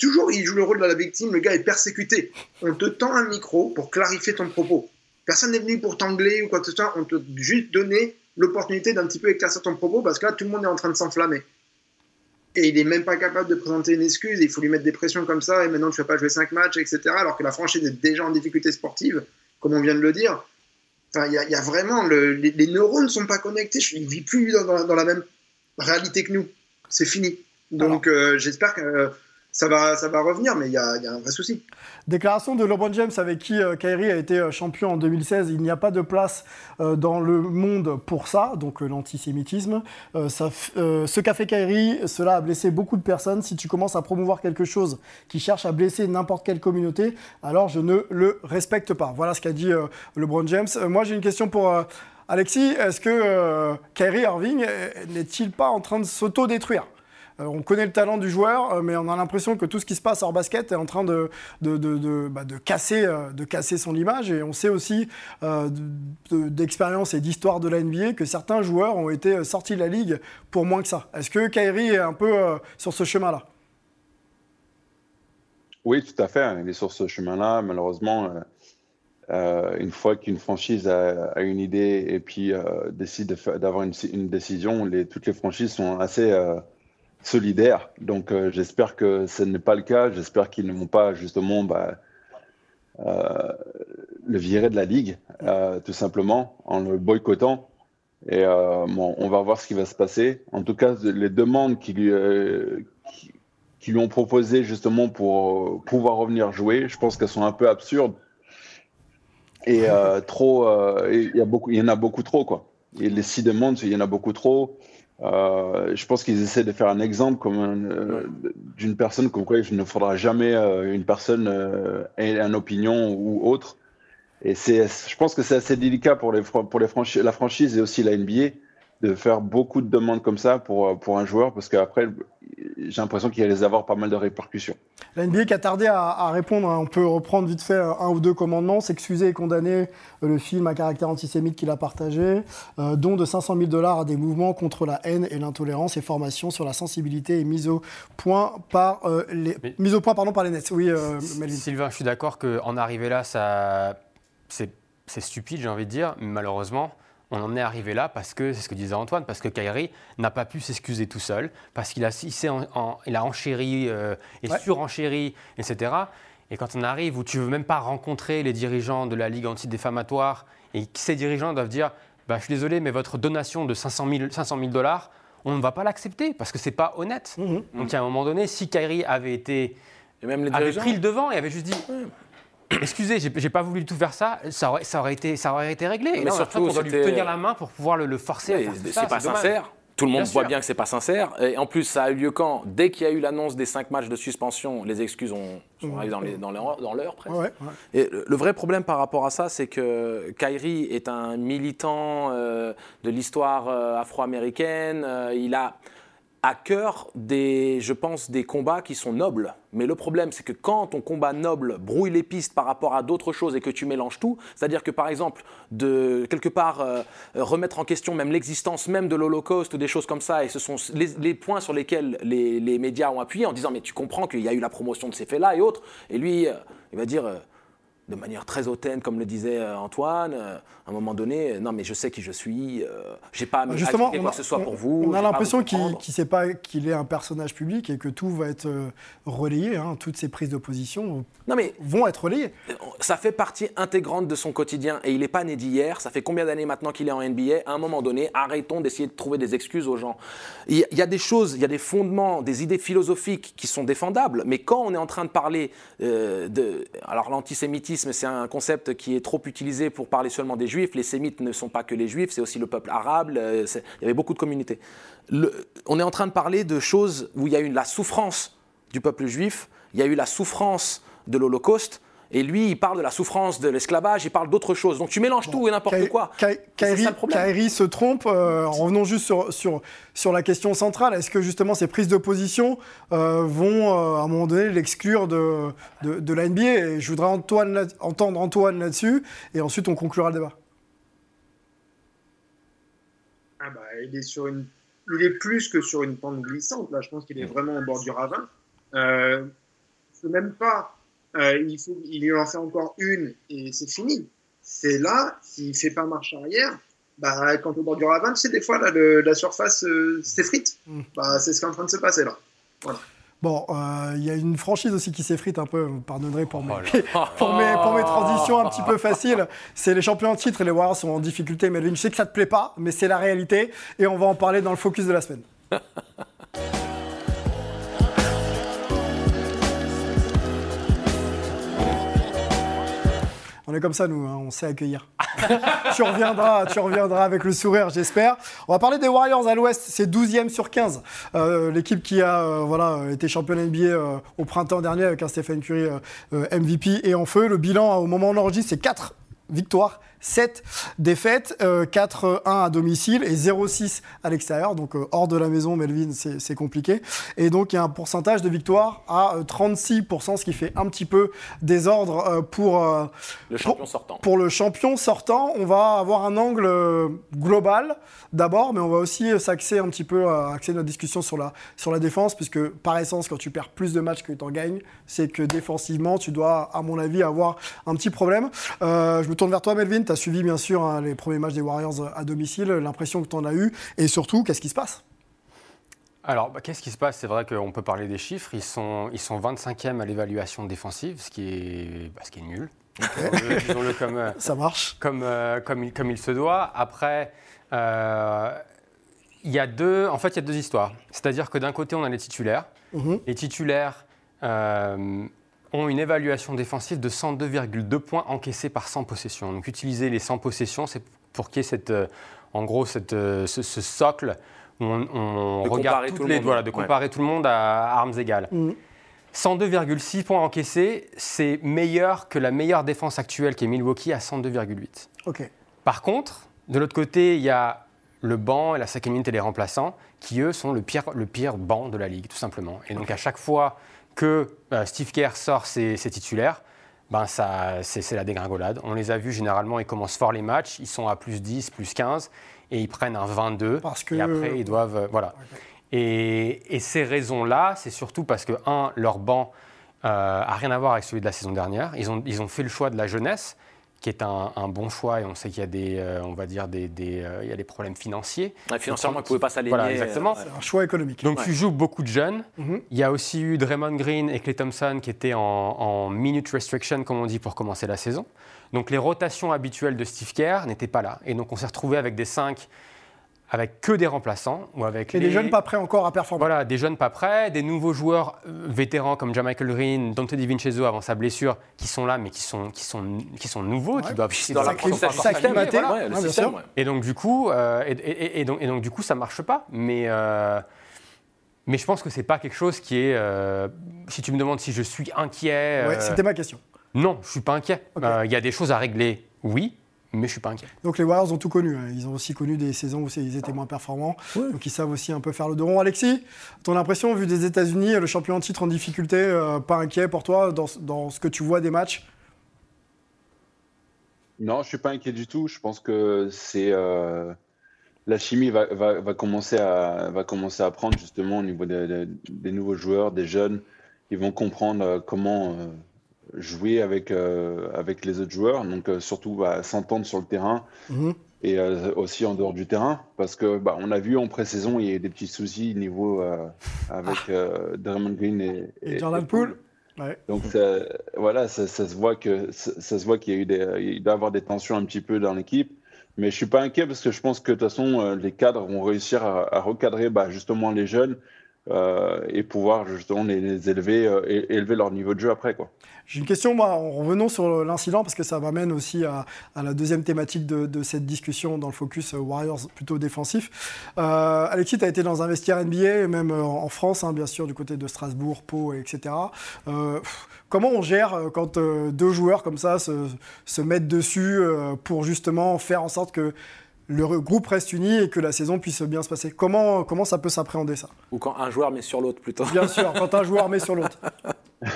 toujours, il joue le rôle de la victime, le gars est persécuté. On te tend un micro pour clarifier ton propos. Personne n'est venu pour t'angler ou quoi que ce soit. On te juste donné l'opportunité d'un petit peu éclaircir ton propos parce que là, tout le monde est en train de s'enflammer. Et il est même pas capable de présenter une excuse. il faut lui mettre des pressions comme ça. Et maintenant, tu vas pas jouer 5 matchs, etc. Alors que la franchise est déjà en difficulté sportive, comme on vient de le dire. Enfin, il y, a vraiment les, neurones ne sont pas connectés. Je ne vis plus dans la même réalité que nous. C'est fini. Donc euh, j'espère que ça va, ça va revenir, mais il y, a, un vrai souci. Déclaration de LeBron James avec qui euh, Kyrie a été euh, champion en 2016. Il n'y a pas de place dans le monde pour ça, donc l'antisémitisme. Ce qu'a fait Kyrie, cela a blessé beaucoup de personnes. Si tu commences à promouvoir quelque chose qui cherche à blesser n'importe quelle communauté, alors je ne le respecte pas. Voilà ce qu'a dit LeBron James. moi j'ai une question pour Alexis, est-ce que euh, Kyrie Irving n'est-il pas en train de s'auto-détruire? Euh, on connaît le talent du joueur, euh, mais on a l'impression que tout ce qui se passe hors basket est en train de, bah, casser, de casser son image. Et on sait aussi d'expérience et d'histoire de la NBA que certains joueurs ont été sortis de la ligue pour moins que ça. Est-ce que Kyrie est un peu sur ce chemin-là? Oui, tout à fait. Il est sur ce chemin-là. Malheureusement, euh, une fois qu'une franchise a, une idée et puis euh, décide d'avoir une, décision, toutes les franchises sont assez euh, solidaires. Donc j'espère que ce n'est pas le cas. J'espère qu'ils ne vont pas justement bah, le virer de la ligue, tout simplement, en le boycottant. Et on va voir ce qui va se passer. En tout cas, les demandes qui lui, lui ont proposées justement pour pouvoir revenir jouer, je pense qu'elles sont un peu absurdes et euh, trop, euh, il y a beaucoup, y en a beaucoup trop quoi. Et les six demandes, il y en a beaucoup trop. Euh, je pense qu'ils essaient de faire un exemple comme d'une personne comme quoi il ne faudra jamais une personne ait une opinion ou autre. Et c'est, je pense que c'est assez délicat pour les pour les la franchise et aussi la NBA de faire beaucoup de demandes comme ça pour, pour un joueur parce qu'après, j'ai l'impression qu'il allait avoir pas mal de répercussions. La NBA qui a tardé à, répondre, hein. on peut reprendre vite fait un ou deux commandements, s'excuser et condamner euh, le film à caractère antisémite qu'il a partagé, euh, don de 500 000 dollars à des mouvements contre la haine et l'intolérance et formation sur la sensibilité et mise au point par, euh, les, mise au point, pardon, par les Nets. Oui, Melvin. Sylvain, je suis d'accord qu'en arriver là, ça, c'est, c'est stupide, j'ai envie de dire, mais malheureusement, on en est arrivé là parce que, c'est ce que disait Antoine, parce que Kyrie n'a pas pu s'excuser tout seul, parce qu'il a, il a enchéri euh, et surenchéri, etc. Et quand on arrive où tu veux même pas rencontrer les dirigeants de la Ligue anti-défamatoire et que ces dirigeants doivent dire bah, Je suis désolé, mais votre donation de 500 000, dollars, on ne va pas l'accepter parce que c'est pas honnête. Mmh Donc à un moment donné, si Kyrie avait été. Et même les avait pris le devant et avait juste dit Excusez, j'ai pas voulu tout faire ça, ça aurait, ça aurait, été, ça aurait été réglé. Mais surtout, on doit lui tenir la main pour pouvoir le, forcer à faire ça. C'est pas sincère. Tout le monde voit bien que c'est pas sincère. Et en plus, ça a eu lieu quand? Dès qu'il y a eu l'annonce des cinq matchs de suspension, les excuses ont, sont arrivées dans l'heure presque. Et le, vrai problème par rapport à ça, c'est que Kyrie est un militant euh, de l'histoire euh, afro-américaine. Euh, il a à cœur des, je pense, des combats qui sont nobles. Mais le problème, c'est que quand ton combat noble brouille les pistes par rapport à d'autres choses et que tu mélanges tout, c'est-à-dire que par exemple, de quelque part euh, remettre en question même l'existence même de l'Holocauste ou des choses comme ça, et ce sont les, points sur lesquels les, médias ont appuyé en disant mais tu comprends qu'il y a eu la promotion de ces faits-là et autres, et lui, euh, il va dire euh, de manière très hautaine, comme le disait euh, Antoine, euh, à un moment donné, non mais je sais qui je suis, euh, j'ai pas à me Justement, quoi que ce soit on- pour vous. on a l'impression qu'il ne sait pas qu'il est un personnage public et que tout va être euh, relayé. hein. Toutes ces prises de position Non mais vont être relayées. ça fait partie intégrante de son quotidien et il n'est pas né d'hier. Ça fait combien d'années maintenant qu'il est en NBA À un moment donné, arrêtons d'essayer de trouver des excuses aux gens. Il y, y a des choses, il y a des fondements, des idées philosophiques qui sont défendables, mais quand on est en train de parler euh, de. Alors l'antisémitisme, c'est un concept qui est trop utilisé pour parler seulement des juifs. Les sémites ne sont pas que les juifs, c'est aussi le peuple arabe. Il y avait beaucoup de communautés. On est en train de parler de choses où il y a eu la souffrance du peuple juif, il y a eu la souffrance de l'Holocauste, et lui, il parle de la souffrance de l'esclavage, il parle d'autre chose. Donc tu mélanges tout et n'importe quoi. Kai- C'est Kyrie, ça le problème. Kyrie se trompe. euh, revenons juste sur, sur, sur la question centrale. Est-ce que justement ces prises de position euh, vont euh, à un moment donné l'exclure de, de, de la NBA Et je voudrais Antoine là- entendre Antoine là-dessus et ensuite on conclura le débat. Ah bah, il est sur une, il est plus que sur une pente glissante. Là, je pense qu'il est vraiment au bord du ravin. Euh, faut même pas. Euh, il faut, il en fait encore une et c'est fini. C'est là, s'il fait pas marche arrière, bah quand au bord du ravin, sais des fois là, le- la surface euh, s'effrite. Mm. Bah, c'est ce qui est en train de se passer là. Bon, euh, il y a une franchise aussi qui s'effrite un peu, vous me pardonnerez pour mes, Oh pour mes, pour mes transitions un petit peu faciles. C'est les champions en titre et les Warriors sont en difficulté. Melvin, je sais que ça te plaît pas, mais c'est la réalité et on va en parler dans le focus de la semaine. On comme ça, nous, hein, on sait accueillir. tu, reviendras, tu reviendras avec le sourire, j'espère. On va parler des Warriors à l'Ouest, c'est 12e sur 15. Euh, L'équipe qui a euh, voilà, été championne NBA euh, au printemps dernier avec un Stephen Curry MVP et en feu. Le bilan au moment où on enregistre, c'est 4 victoires, 7 défaites, euh, 4-1 à domicile et 0-6 à l'extérieur. Donc euh, hors de la maison, Melvin, c'est compliqué. Et donc il y a un pourcentage de victoire à euh, 36%, ce qui fait un petit peu désordre euh, pour, euh, Le champion sortant. pour le champion sortant, on va avoir un angle euh, global d'abord, mais on va aussi euh, s'axer un petit peu, euh, axer notre discussion sur la, sur la défense, puisque par essence, quand tu perds plus de matchs que tu en gagnes, c'est que défensivement, tu dois, à mon avis, avoir un petit problème. Euh, je me tourne vers toi, Melvin. Tu as suivi, bien sûr, hein, les premiers matchs des Warriors à domicile, l'impression que tu en as eu, et surtout, qu'est-ce qui se passe? Alors, bah, qu'est-ce qui se passe? C'est vrai qu'on peut parler des chiffres. Ils sont, ils sont 25e à l'évaluation défensive, ce qui est, bah, ce qui est nul. Disons-le- Disons-le comme, euh, Ça marche comme, euh, comme, il, comme il se doit. Après, euh, il y a deux, en fait, il y a deux histoires. C'est-à-dire que d'un côté, on a les titulaires. Mhm. Les titulaires euh, ont une évaluation défensive de 102,2 points encaissés par 100 possessions. Donc, utiliser les 100 possessions, c'est pour qu'il y ait cette, euh, en gros cette, euh, ce, ce socle où on, on De regarde comparer toutes tout le les, monde. voilà, de Ouais. comparer tout le monde à, armes égales. Mhm. 102,6 points encaissés, c'est meilleur que la meilleure défense actuelle qui est Milwaukee à 102,8. Ok. Par contre, de l'autre côté, il y a le banc et la cinquième minute et les remplaçants qui, eux, sont le pire, le pire banc de la ligue, tout simplement. Et donc, à chaque fois que euh, Steve Kerr sort ses, ses titulaires, ben ça, c'est, la dégringolade. On les a vus, généralement, ils commencent fort les matchs, ils sont à plus 10, plus 15, et ils prennent un 22. Parce que- Et après, ils doivent... euh, voilà. Et, et ces raisons-là, c'est surtout parce que, un, leur banc euh, a rien à voir avec celui de la saison dernière. Ils ont, ils ont fait le choix de la jeunesse, qui est un, un bon choix, et on sait qu'il y a des, euh, on va dire des, des, euh, il y a des problèmes financiers. Ouais, financièrement, ils ne pouvaient pas s'aligner. Voilà, exactement. euh, ouais. C'est un choix économique. Donc Ouais. tu joues beaucoup de jeunes. Mhm. Il y a aussi eu Draymond Green et Clay Thompson qui étaient en, en minute restriction, comme on dit, pour commencer la saison. Donc les rotations habituelles de Steve Kerr n'étaient pas là. Et donc on s'est retrouvé avec des 5 avec que des remplaçants ou avec Et les des jeunes pas prêts encore à performer. voilà, des jeunes pas prêts, des nouveaux joueurs euh, vétérans comme Jamichael Green, Dante DiVincenzo avant sa blessure, qui sont là mais qui sont, qui sont, qui sont nouveaux, qui Ouais. doivent Dans la système, acclimaté, voilà, ouais, le bien système, sûr. ouais. et donc du coup, euh, et, et- et donc, et donc du coup, ça marche pas. Mais euh, mais je pense que c'est pas quelque chose qui est. euh, si tu me demandes si je suis inquiet, Ouais, euh, C'était ma question. non, je suis pas inquiet. Euh, Il y a des choses à régler, oui, mais je suis pas inquiet. Donc les Warriors ont tout connu. hein. Ils ont aussi connu des saisons où ils étaient moins performants. Donc ils savent aussi un peu faire le dos rond. Alexis, ton impression, vu des États-Unis, le champion en titre en difficulté, euh, pas inquiet pour toi dans, dans ce que tu vois des matchs? Non, je suis pas inquiet du tout. Je pense que c'est euh, la chimie va, va, va commencer à va commencer à prendre justement au niveau des- des- des nouveaux joueurs, des jeunes. Ils vont comprendre euh, comment euh, jouer avec, avec les autres joueurs, donc surtout bah, s'entendre sur le terrain. Mhm. Et aussi en dehors du terrain, parce que bah, on a vu en pré-saison, il y a eu des petits soucis niveau avec Draymond Green et, Et Jordan Poole Ouais. Donc ça, voilà, ça, ça se voit que ça, ça se voit qu'il y a eu des, il doit y avoir des tensions un petit peu dans l'équipe. Mais je suis pas inquiet parce que je pense que de toute façon euh, les cadres vont réussir à, à recadrer bah, justement les jeunes euh, et pouvoir justement les, élever euh, élever leur niveau de jeu après quoi. J'ai une question, moi, en revenant sur l'incident, parce que ça m'amène aussi à, la deuxième thématique de, cette discussion dans le focus euh, Warriors plutôt défensif. Euh, Alexis, tu as été dans un vestiaire NBA, même en France, hein, bien sûr, du côté de Strasbourg, Pau, etc. Comment on gère quand deux joueurs comme ça se, mettent dessus pour justement faire en sorte que le groupe reste uni et que la saison puisse bien se passer. Comment, comment ça peut s'appréhender ça? Ou quand un joueur met sur l'autre plutôt. Bien sûr, quand un joueur met sur l'autre.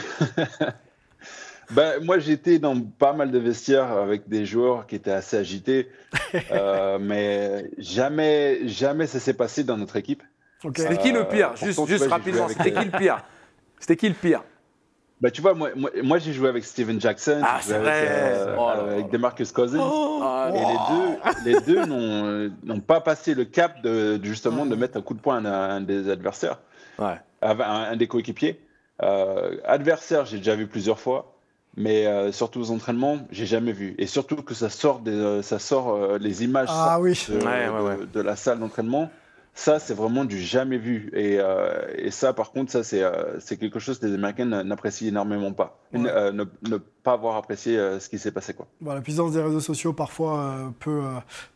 Ben, moi, j'étais dans pas mal de vestiaires avec des joueurs qui étaient assez agités, euh, mais jamais, jamais ça s'est passé dans notre équipe. Okay. C'était qui le pire? Juste, juste rapidement, c'était qui le pire? C'était qui le pire? Bah, tu vois, moi, moi, moi j'ai joué avec Steven Jackson, ah, avec, euh, oh, avec Demarcus Cousins, oh, et oh. les deux, les deux n'ont pas passé le cap de, justement de mettre un coup de poing à un, des adversaires, ouais. à un, un des coéquipiers. Euh, adversaire, j'ai déjà vu plusieurs fois. Mais euh, surtout aux entraînements, j'ai jamais vu. Et surtout que ça sort, des, euh, ça sort euh, les images ah, oui. de, ouais, ouais, de, de, la salle d'entraînement. Ça, c'est vraiment du jamais vu. Et, euh, et ça, par contre, ça, c'est euh, quelque chose que les Américains n'apprécient énormément pas. Ouais. Euh, ne, ne, pas avoir apprécié ce qui s'est passé. Quoi. Bon, la puissance des réseaux sociaux, parfois, peut,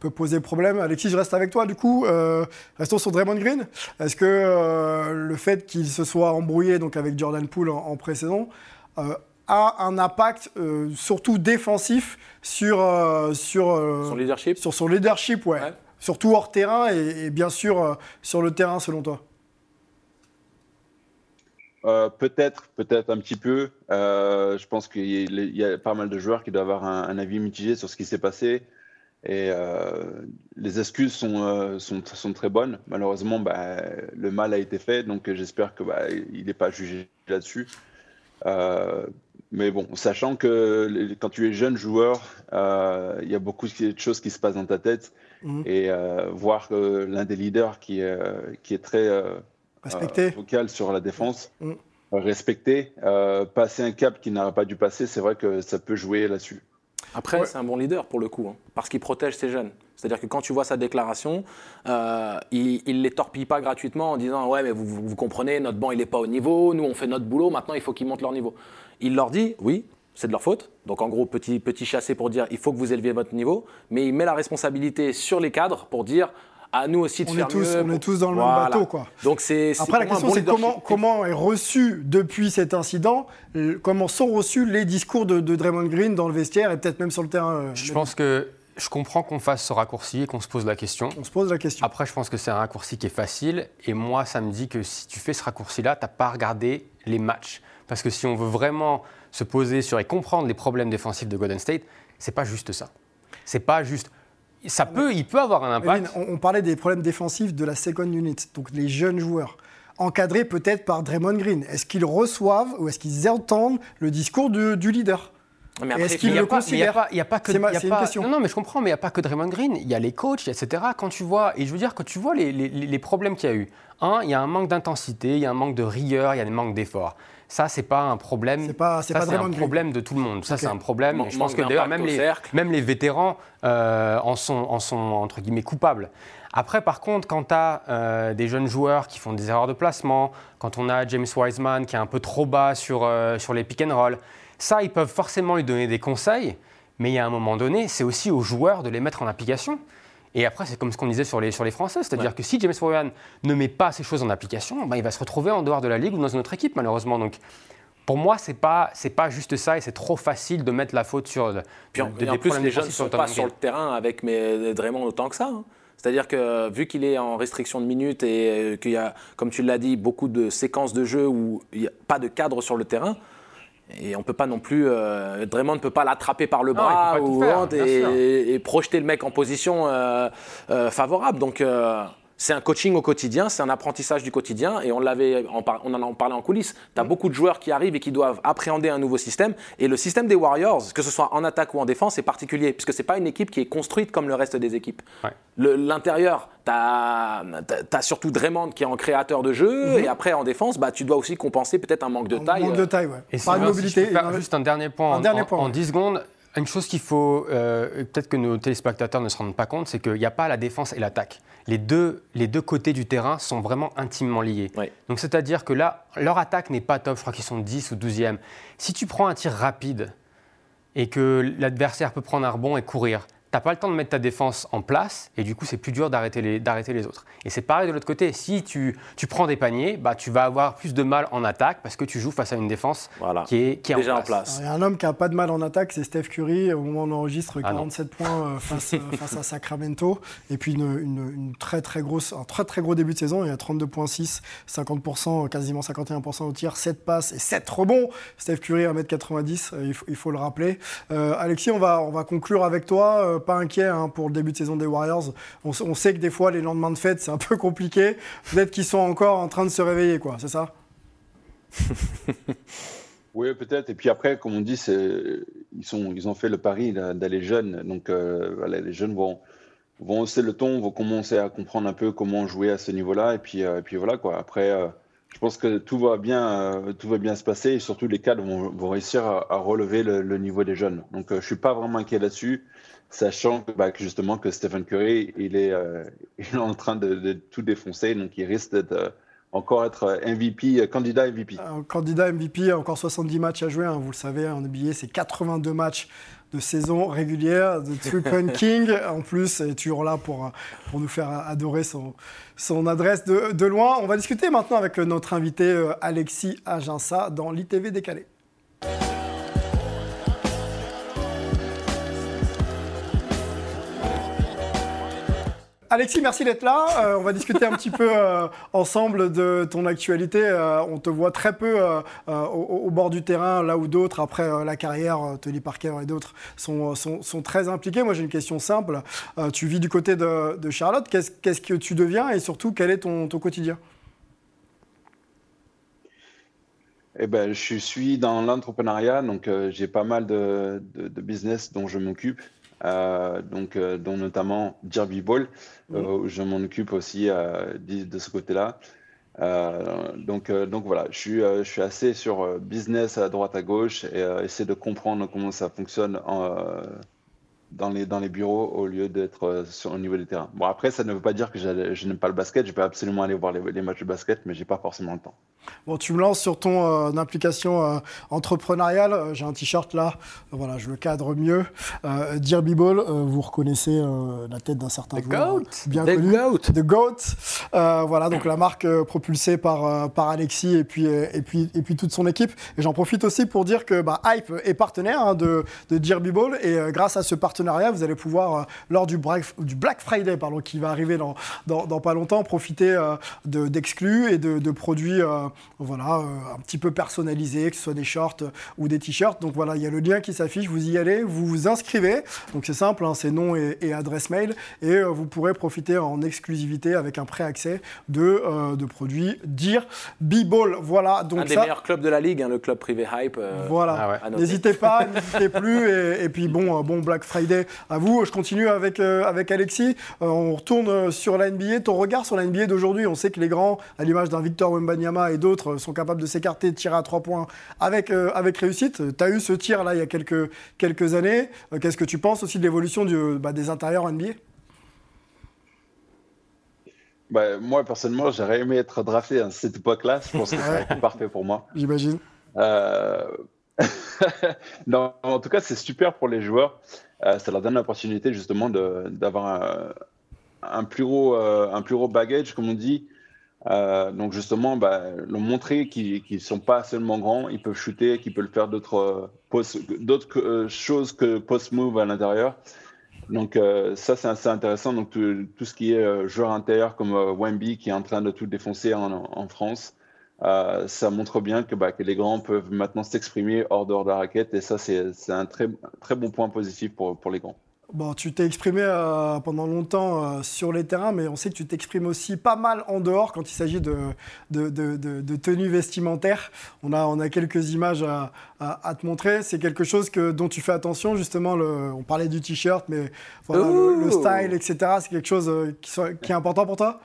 peut poser problème. Alexis, je reste avec toi, du coup. restons sur Draymond Green. Est-ce que le fait qu'il se soit embrouillé donc, avec Jordan Poole en, en pré-saison a un impact euh, surtout défensif sur, euh, sur, euh, son leadership? Sur son leadership, ouais. ouais. Surtout hors terrain et, bien sûr sur le terrain, selon toi. peut-être, peut-être un petit peu. je pense qu'il y, a pas mal de joueurs qui doivent avoir un, avis mitigé sur ce qui s'est passé. Et les excuses sont, sont, très bonnes. Malheureusement, bah, le mal a été fait, donc j'espère qu'il bah, n'est pas jugé là-dessus. Euh, mais bon, sachant que quand tu es jeune joueur, il euh, y a beaucoup de choses qui se passent dans ta tête. Mmh. Et euh, voir que l'un des leaders qui est, qui est très vocal sur la défense, mmh. respecté, passer un cap qui n'aurait pas dû passer, c'est vrai que ça peut jouer là-dessus. Après, ouais. c'est un bon leader pour le coup, hein, parce qu'il protège ses jeunes. C'est-à-dire que quand tu vois sa déclaration, euh, il ne les torpille pas gratuitement en disant Ouais, mais vous, vous, vous comprenez, notre banc, il n'est pas au niveau, nous, on fait notre boulot, maintenant, il faut qu'ils montent leur niveau. Il leur dit Oui, c'est de leur faute. Donc, en gros, petit, petit chassé pour dire Il faut que vous éleviez votre niveau, mais il met la responsabilité sur les cadres pour dire à nous aussi de on faire est tous, mieux. On est tous dans le voilà. même bateau, quoi. Donc c'est. Après, la question, bon c'est comment, comment est reçu depuis cet incident, comment sont reçus les discours de, de Draymond Green dans le vestiaire et peut-être même sur le terrain. Euh, Je pense que je comprends qu'on fasse ce raccourci et qu'on se pose la question. On se pose la question. Après, je pense que c'est un raccourci qui est facile. Et moi, ça me dit que si tu fais ce raccourci-là, tu n'as pas regardé les matchs. Parce que si on veut vraiment se poser sur et comprendre les problèmes défensifs de Golden State, c'est pas juste ça. C'est pas juste. Ça peut, il peut avoir un impact. On, on parlait des problèmes défensifs de la second unit, donc les jeunes joueurs encadrés peut-être par Draymond Green. Est-ce qu'ils reçoivent ou est-ce qu'ils entendent le discours de, du leader est-ce qu'il le considère Il n'y a, pas que. C'est une pas, question. Non, non, mais je comprends, mais il n'y a pas que Draymond Green. Il y a les coachs, etc. Quand tu vois, et je veux dire, que tu vois les, les, les problèmes qu'il y a eu. Un, il y a un manque d'intensité, il y a un manque de rigueur, il y a un manque d'effort. Ça, c'est pas un problème. C'est pas, ça, pas c'est un problème de tout le monde. Ça, okay. c'est un problème. Je pense que d'ailleurs, même les, même les vétérans euh, en, sont, en sont, entre guillemets, coupables. Après, par contre, quand tu as euh, des jeunes joueurs qui font des erreurs de placement, quand on a James Wiseman qui est un peu trop bas sur, euh, sur les pick and roll, ça, ils peuvent forcément lui donner des conseils, mais il y a un moment donné, c'est aussi aux joueurs de les mettre en application. Et après, c'est comme ce qu'on disait sur les, sur les Français, c'est-à-dire ouais. que si James Wiseman ne met pas ces choses en application, ben, il va se retrouver en dehors de la ligue ou dans une autre équipe, malheureusement. Donc, pour moi, c'est pas c'est pas juste ça et c'est trop facile de mettre la faute sur. Puis en, de, en plus, les jeunes ne sont pas sur le terrain avec mais Draymond autant que ça. Hein. C'est-à-dire que vu qu'il est en restriction de minutes et qu'il y a, comme tu l'as dit, beaucoup de séquences de jeu où il n'y a pas de cadre sur le terrain, et on peut pas non plus, euh, Draymond ne peut pas l'attraper par le bras non, ou, faire, et, et, projeter le mec en position euh, euh, favorable. Donc c'est un coaching au quotidien, c'est un apprentissage du quotidien, et on, l'avait, on en a parlé en coulisses. Tu as beaucoup de joueurs qui arrivent et qui doivent appréhender un nouveau système, et le système des Warriors, que ce soit en attaque ou en défense, est particulier, puisque ce n'est pas une équipe qui est construite comme le reste des équipes. l'intérieur, tu as, surtout Draymond qui est en créateur de jeu, mhm. et après en défense, bah, tu dois aussi compenser peut-être un manque de taille. Un manque de taille, ouais. Et pas de mobilité. juste un dernier point, en, point, en 10 secondes. Une chose qu'il faut, euh, peut-être que nos téléspectateurs ne se rendent pas compte, c'est qu'il n'y a pas la défense et l'attaque. Les deux, les deux côtés du terrain sont vraiment intimement liés. Donc c'est-à-dire que là, leur attaque n'est pas top, je crois qu'ils sont 10 ou 12e. Si tu prends un tir rapide et que l'adversaire peut prendre un rebond et courir, n'as pas le temps de mettre ta défense en place et du coup c'est plus dur d'arrêter les, d'arrêter les autres. Et c'est pareil de l'autre côté, si tu, tu, prends des paniers, bah, tu vas avoir plus de mal en attaque parce que tu joues face à une défense qui est, qui est déjà en place. Il y a un homme qui n'a pas de mal en attaque, c'est Steph Curry. Au moment où on enregistre, 47 ah points euh, face, face, à Sacramento. Et puis une, une, très très grosse, un très très gros début de saison. Il y a 32,6, 50%, quasiment 51% au tir, 7 passes et 7 rebonds. Steph Curry, 1m90, euh, il faut, il faut le rappeler. Euh, Alexis, on va, on va conclure avec toi pas inquiet hein, pour le début de saison des Warriors. On, sait que des fois, les lendemains de fête, c'est un peu compliqué. Peut-être qu'ils sont encore en train de se réveiller, quoi. C'est ça? Oui, peut-être. Et puis après, comme on dit, ils, ont fait le pari d'aller jeunes. Donc, euh, les jeunes vont, hausser le ton, vont commencer à comprendre un peu comment jouer à ce niveau-là. Et puis, euh, voilà, quoi. Après, euh, je pense que tout va bien, tout va bien se passer. Et surtout, les cadres vont, réussir à, relever le, le, niveau des jeunes. Donc, je ne suis pas vraiment inquiet là-dessus sachant bah, que, justement que Stephen Curry, il est, euh, il est en train de, tout défoncer, donc il risque d'être euh, encore être MVP, euh, candidat MVP. candidat MVP, encore 70 matchs à jouer, hein, vous le savez, en NBA, c'est 82 matchs de saison régulière de Trucon King. En plus, est toujours là pour, pour nous faire adorer son, son adresse de, de loin. On va discuter maintenant avec notre invité Alexis Aginsa dans l'ITV décalé. Alexis, merci d'être là. Euh, on va discuter un petit peu euh, ensemble de ton actualité. Euh, on te voit très peu au, bord du terrain, là où d'autres, après la carrière, Tony Parker et d'autres, sont, sont, très impliqués. Moi, j'ai une question simple. tu vis du côté de, Charlotte. Qu'est-ce que tu deviens et surtout, quel est ton, quotidien? Eh ben, je suis dans l'entrepreneuriat, donc j'ai pas mal de, de, business dont je m'occupe. Euh, donc, euh, dont notamment Derby Ball. Euh, je m'en occupe aussi de, ce côté-là. donc, donc voilà, je suis, je suis assez sur business à droite à gauche et essayer de comprendre comment ça fonctionne en, dans les, dans les bureaux au lieu d'être euh, au niveau des terrains. Bon, après, ça ne veut pas dire que je n'aime pas le basket. Je peux absolument aller voir les, matchs de basket, mais j'ai pas forcément le temps. Bon, tu me lances sur ton euh, implication euh, entrepreneuriale. J'ai un t-shirt là. Voilà, je le cadre mieux. Euh, Derby Ball, vous reconnaissez la tête d'un certain The goat. bien The connu. Goat. The Goat. voilà, donc la marque propulsée par, par Alexis et puis, et, puis, et puis toute son équipe. Et j'en profite aussi pour dire que bah, Hype est partenaire hein, de, de Derby Ball. Et grâce à ce partenariat, vous allez pouvoir, euh, lors du, du, Black Friday, pardon, qui va arriver dans, dans, pas longtemps, profiter euh, d'exclus et de, produits euh, voilà, un petit peu personnalisés, que ce soit des shorts ou des t-shirts. Donc voilà, il y a le lien qui s'affiche, vous y allez, vous vous inscrivez. Donc c'est simple, hein, c'est nom et, adresse mail. Et vous pourrez profiter en exclusivité avec un pré-accès de, de produits Dear B-Ball. Voilà, donc un des meilleurs clubs de la ligue, hein, le club privé Hype. voilà, ah n'hésitez pas, n'hésitez plus. Et, et, puis bon, bon Black Friday à vous. Je continue avec, euh, avec Alexis. Euh, on retourne euh, sur la NBA. Ton regard sur la NBA d'aujourd'hui, on sait que les grands, à l'image d'un Victor Wembanyama et d'autres, sont capables de s'écarter, de tirer à trois points avec, avec réussite. Tu as eu ce tir là il y a quelques, quelques années. Qu'est-ce que tu penses aussi de l'évolution bah, des intérieurs NBA bah, moi, personnellement, j'aurais aimé être drafté à cette époque-là. Je pense que été parfait pour moi. J'imagine. non, en tout cas, c'est super pour les joueurs. Euh, ça leur donne l'opportunité justement d'avoir un, plus gros, euh, un plus gros bagage, comme on dit. Euh, donc justement, bah, leur montrer qu'ils ne sont pas seulement grands, ils peuvent shooter, qu'ils peuvent faire d'autres choses que post-move à l'intérieur. Donc ça, c'est assez intéressant. Donc tout, ce qui est joueur intérieur comme Wemby qui est en train de tout défoncer en France, euh, ça montre bien que, bah, que, les grands peuvent maintenant s'exprimer hors dehors de la raquette et ça, c'est un très, très bon point positif pour les grands. Bon, tu t'es exprimé euh, pendant longtemps euh, sur les terrains, mais on sait que tu t'exprimes aussi pas mal en dehors quand il s'agit de, de, de, de, tenues vestimentaires. On a, on a quelques images à, à, te montrer. C'est quelque chose que, dont tu fais attention, justement. Le, on parlait du t-shirt, mais voilà, le, style, etc. C'est quelque chose euh, qui, qui, est important pour toi?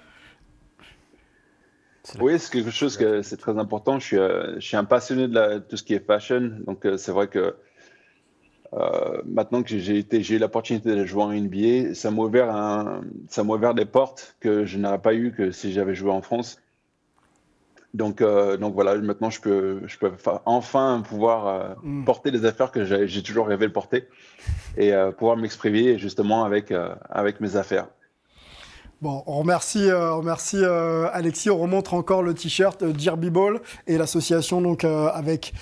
Oui, c'est quelque chose que c'est très important. Je suis, je suis un passionné de, la, tout ce qui est fashion, donc c'est vrai que euh, maintenant que j'ai eu l'opportunité de jouer en NBA, ça m'a ouvert, un, ça m'a ouvert des portes que je n'aurais pas eu que si j'avais joué en France. Donc, euh, donc voilà, maintenant je peux, je peux enfin pouvoir euh, mm. porter les affaires que j'ai, toujours rêvé de porter et pouvoir m'exprimer justement avec, avec mes affaires. Bon, on remercie, on remercie Alexis. On remontre encore le t-shirt Derby Ball et l'association donc avec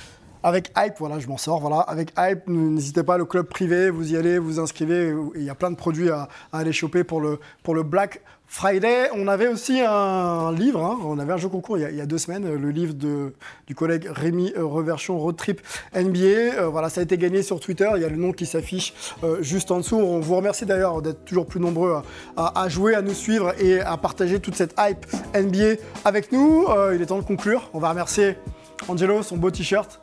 avec Hype, voilà, je m'en sors. Voilà, avec Hype, n'hésitez pas, le club privé, vous y allez, vous inscrivez. Il y a plein de produits à, aller choper pour le, pour le Black Friday. On avait aussi un livre, hein. on avait un jeu concours il y, a, deux semaines, le livre de, du collègue Rémi euh, Reversion Road Trip NBA. Euh, voilà, ça a été gagné sur Twitter. Il y a le nom qui s'affiche euh, juste en dessous. On vous remercie d'ailleurs d'être toujours plus nombreux à, jouer, à nous suivre et à partager toute cette hype NBA avec nous. il est temps de conclure. On va remercier Angelo, son beau t-shirt.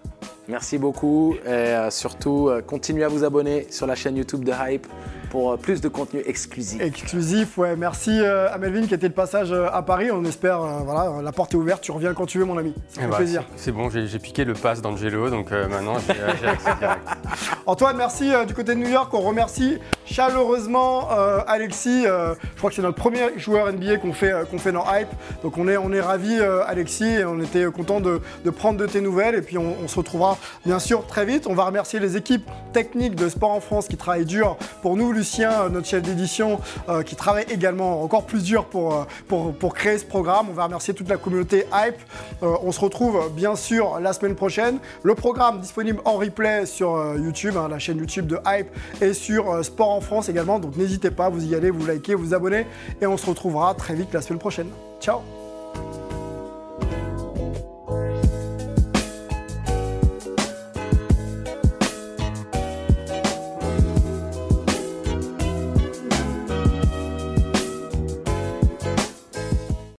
Merci beaucoup et euh, surtout euh, continuez à vous abonner sur la chaîne YouTube de Hype pour euh, plus de contenu exclusif. Exclusif, ouais. Merci à Melvin qui était le passage à Paris. On espère, voilà, la porte est ouverte. Tu reviens quand tu veux, mon ami. Fait eh ben, plaisir. C'est bon, j'ai piqué le pass d'Angelo, donc maintenant j'ai accès direct. Antoine, merci du côté de New York. On remercie chaleureusement Alexis. je crois que c'est notre premier joueur NBA qu'on fait, qu'on fait dans Hype. Donc on est, on est ravis, Alexis, et on était content de, prendre de tes nouvelles. Et puis on se retrouvera bien sûr très vite. On va remercier les équipes techniques de Sport en France qui travaillent dur pour nous, Lucien, notre chef d'édition, euh, qui travaille également encore plus dur pour, euh, pour, pour, créer ce programme. On va remercier toute la communauté Hype. Euh, on se retrouve bien sûr la semaine prochaine. Le programme disponible en replay sur YouTube, hein, la chaîne YouTube de Hype, et sur Sport en France également. Donc n'hésitez pas, vous y allez, vous likez, vous abonnez, et on se retrouvera très vite la semaine prochaine. Ciao